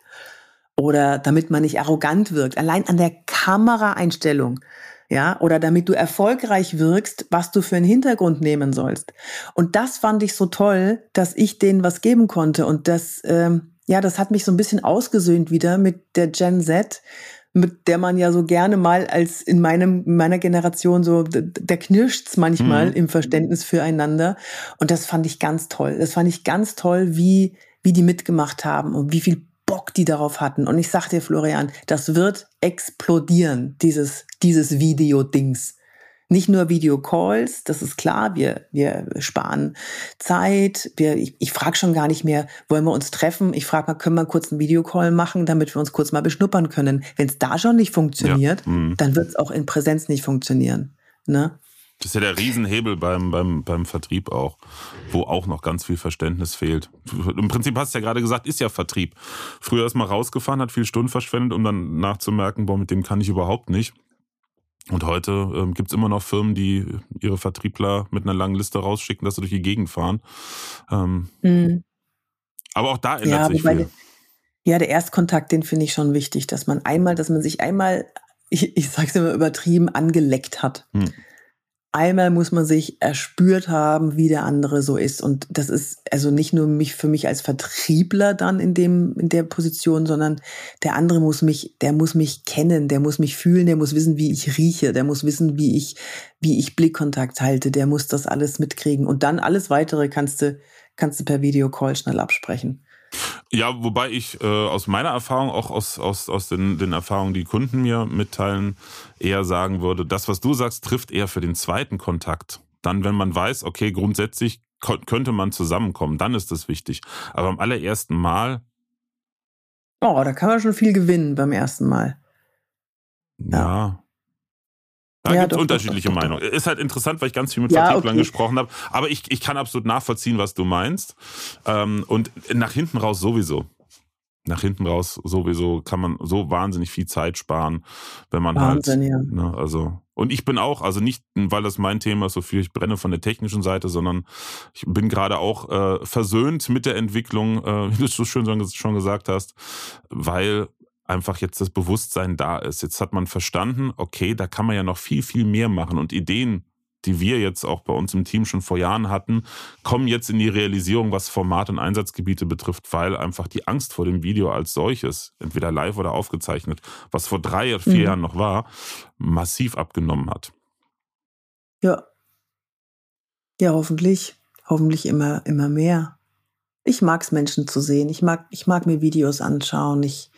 S2: Oder damit man nicht arrogant wirkt. Allein an der Kameraeinstellung ja, oder damit du erfolgreich wirkst, was du für einen Hintergrund nehmen sollst. Und das fand ich so toll, dass ich denen was geben konnte und das, ähm, ja, das hat mich so ein bisschen ausgesöhnt wieder mit der Gen Z, mit der man ja so gerne mal als in meinem in meiner Generation so der knirscht's manchmal mhm. im Verständnis füreinander und das fand ich ganz toll. Das fand ich ganz toll, wie wie die mitgemacht haben und wie viel Bock die darauf hatten und ich sag dir Florian, das wird explodieren dieses dieses Video Dings. Nicht nur Videocalls, das ist klar, wir, wir sparen Zeit. Wir, ich ich frage schon gar nicht mehr, wollen wir uns treffen? Ich frage mal, können wir kurz einen Videocall machen, damit wir uns kurz mal beschnuppern können. Wenn es da schon nicht funktioniert, ja. mhm. dann wird es auch in Präsenz nicht funktionieren. Ne?
S1: Das ist ja der Riesenhebel beim, beim, beim Vertrieb auch, wo auch noch ganz viel Verständnis fehlt. Im Prinzip hast du ja gerade gesagt, ist ja Vertrieb. Früher ist man rausgefahren, hat viel Stunden verschwendet, um dann nachzumerken, boah, mit dem kann ich überhaupt nicht. Und heute ähm, gibt es immer noch Firmen, die ihre Vertriebler mit einer langen Liste rausschicken, dass sie durch die Gegend fahren. Ähm, mhm. Aber auch da ändert ja, sich viel.
S2: Ja, der Erstkontakt, den finde ich schon wichtig, dass man einmal, dass man sich einmal, ich, ich sage es immer übertrieben, angeleckt hat. Mhm. Einmal muss man sich erspürt haben, wie der andere so ist. Und das ist also nicht nur mich für mich als Vertriebler dann in dem, in der Position, sondern der andere muss mich, der muss mich kennen, der muss mich fühlen, der muss wissen, wie ich rieche, der muss wissen, wie ich, wie ich Blickkontakt halte, der muss das alles mitkriegen. Und dann alles weitere kannst du, kannst du per Videocall schnell absprechen.
S1: Ja, wobei ich äh, aus meiner Erfahrung, auch aus, aus, aus den, den Erfahrungen, die Kunden mir mitteilen, eher sagen würde, das, was du sagst, trifft eher für den zweiten Kontakt. Dann, wenn man weiß, okay, grundsätzlich könnte man zusammenkommen, dann ist das wichtig. Aber am allerersten Mal.
S2: Oh, da kann man schon viel gewinnen beim ersten Mal.
S1: Ja. ja. Da ja, gibt es unterschiedliche doch, doch, Meinungen. Ist halt interessant, weil ich ganz viel mit ja, Vertrieblern okay. gesprochen habe. Aber ich, ich kann absolut nachvollziehen, was du meinst. Ähm, und nach hinten raus sowieso. Nach hinten raus sowieso kann man so wahnsinnig viel Zeit sparen, wenn man halt, Wahnsinn, halt. Ja. Ne, also und ich bin auch, also nicht, weil das mein Thema ist, so viel ich brenne von der technischen Seite, sondern ich bin gerade auch äh, versöhnt mit der Entwicklung, äh, wie du so schön schon gesagt hast, weil einfach jetzt das Bewusstsein da ist. Jetzt hat man verstanden, okay, da kann man ja noch viel, viel mehr machen und Ideen, die wir jetzt auch bei uns im Team schon vor Jahren hatten, kommen jetzt in die Realisierung, was Format und Einsatzgebiete betrifft, weil einfach die Angst vor dem Video als solches, entweder live oder aufgezeichnet, was vor drei oder vier mhm. Jahren noch war, massiv abgenommen hat.
S2: Ja. Ja, hoffentlich. Hoffentlich immer, immer mehr. Ich mag es, Menschen zu sehen. Ich mag, ich mag mir Videos anschauen. Ich,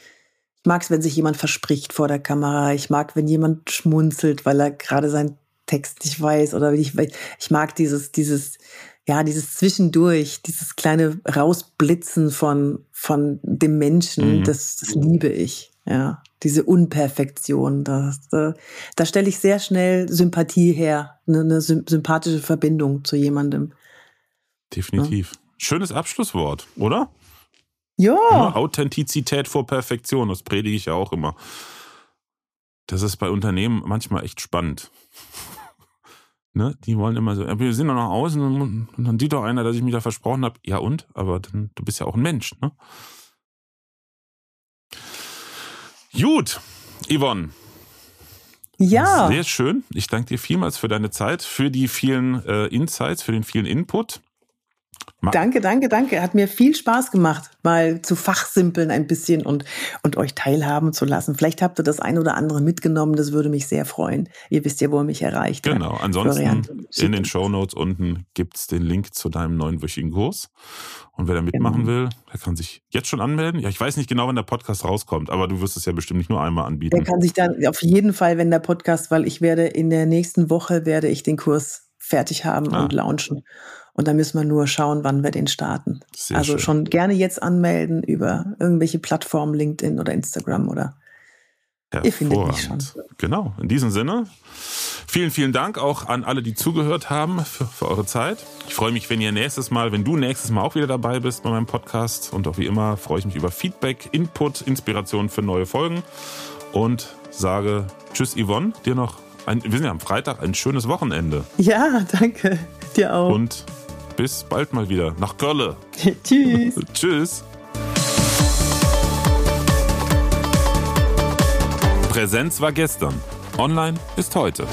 S2: ich mag es, wenn sich jemand verspricht vor der Kamera. Ich mag, wenn jemand schmunzelt, weil er gerade seinen Text nicht weiß. Oder ich, ich mag dieses, dieses, ja, dieses Zwischendurch, dieses kleine Rausblitzen von, von dem Menschen. Mhm. Das, das liebe ich. Ja, diese Unperfektion. Da, da, da stelle ich sehr schnell Sympathie her. Eine, eine sympathische Verbindung zu jemandem.
S1: Definitiv. Ja. Schönes Abschlusswort, oder?
S2: Ja.
S1: Authentizität vor Perfektion, das predige ich ja auch immer. Das ist bei Unternehmen manchmal echt spannend. ne? Die wollen immer so, wir sind doch nach außen und dann sieht doch einer, dass ich mich da versprochen habe. Ja und? Aber dann, du bist ja auch ein Mensch, ne? Gut, Yvonne.
S2: Ja.
S1: Sehr schön. Ich danke dir vielmals für deine Zeit, für die vielen äh, Insights, für den vielen Input.
S2: Danke, danke, danke. Hat mir viel Spaß gemacht, mal zu fachsimpeln ein bisschen und, und euch teilhaben zu lassen. Vielleicht habt ihr das ein oder andere mitgenommen, das würde mich sehr freuen. Ihr wisst ja, wo ihr mich erreicht.
S1: Genau, ansonsten Florian. in den Show Notes unten gibt es den Link zu deinem neunwöchigen Kurs. Und wer da mitmachen genau. will, der kann sich jetzt schon anmelden. Ja, ich weiß nicht genau, wann der Podcast rauskommt, aber du wirst es ja bestimmt nicht nur einmal anbieten.
S2: Der kann sich dann auf jeden Fall, wenn der Podcast, weil ich werde in der nächsten Woche werde ich den Kurs fertig haben ah. und launchen. Und da müssen wir nur schauen, wann wir den starten. Sehr also schön. schon gerne jetzt anmelden über irgendwelche Plattformen, LinkedIn oder Instagram oder
S1: Ihr findet mich schon. Genau, in diesem Sinne. Vielen, vielen Dank auch an alle, die zugehört haben für, für, eure Zeit. Ich freue mich, wenn ihr nächstes Mal, wenn du nächstes Mal auch wieder dabei bist bei meinem Podcast. Und auch wie immer freue ich mich über Feedback, Input, Inspiration für neue Folgen. Und sage Tschüss, Yvonne. Dir noch, ein, wir sind ja am Freitag, ein schönes Wochenende.
S2: Ja, danke. Dir auch.
S1: Und bis bald mal wieder nach Gölle.
S2: Tschüss.
S1: Tschüss. Präsenz war gestern. Online ist heute.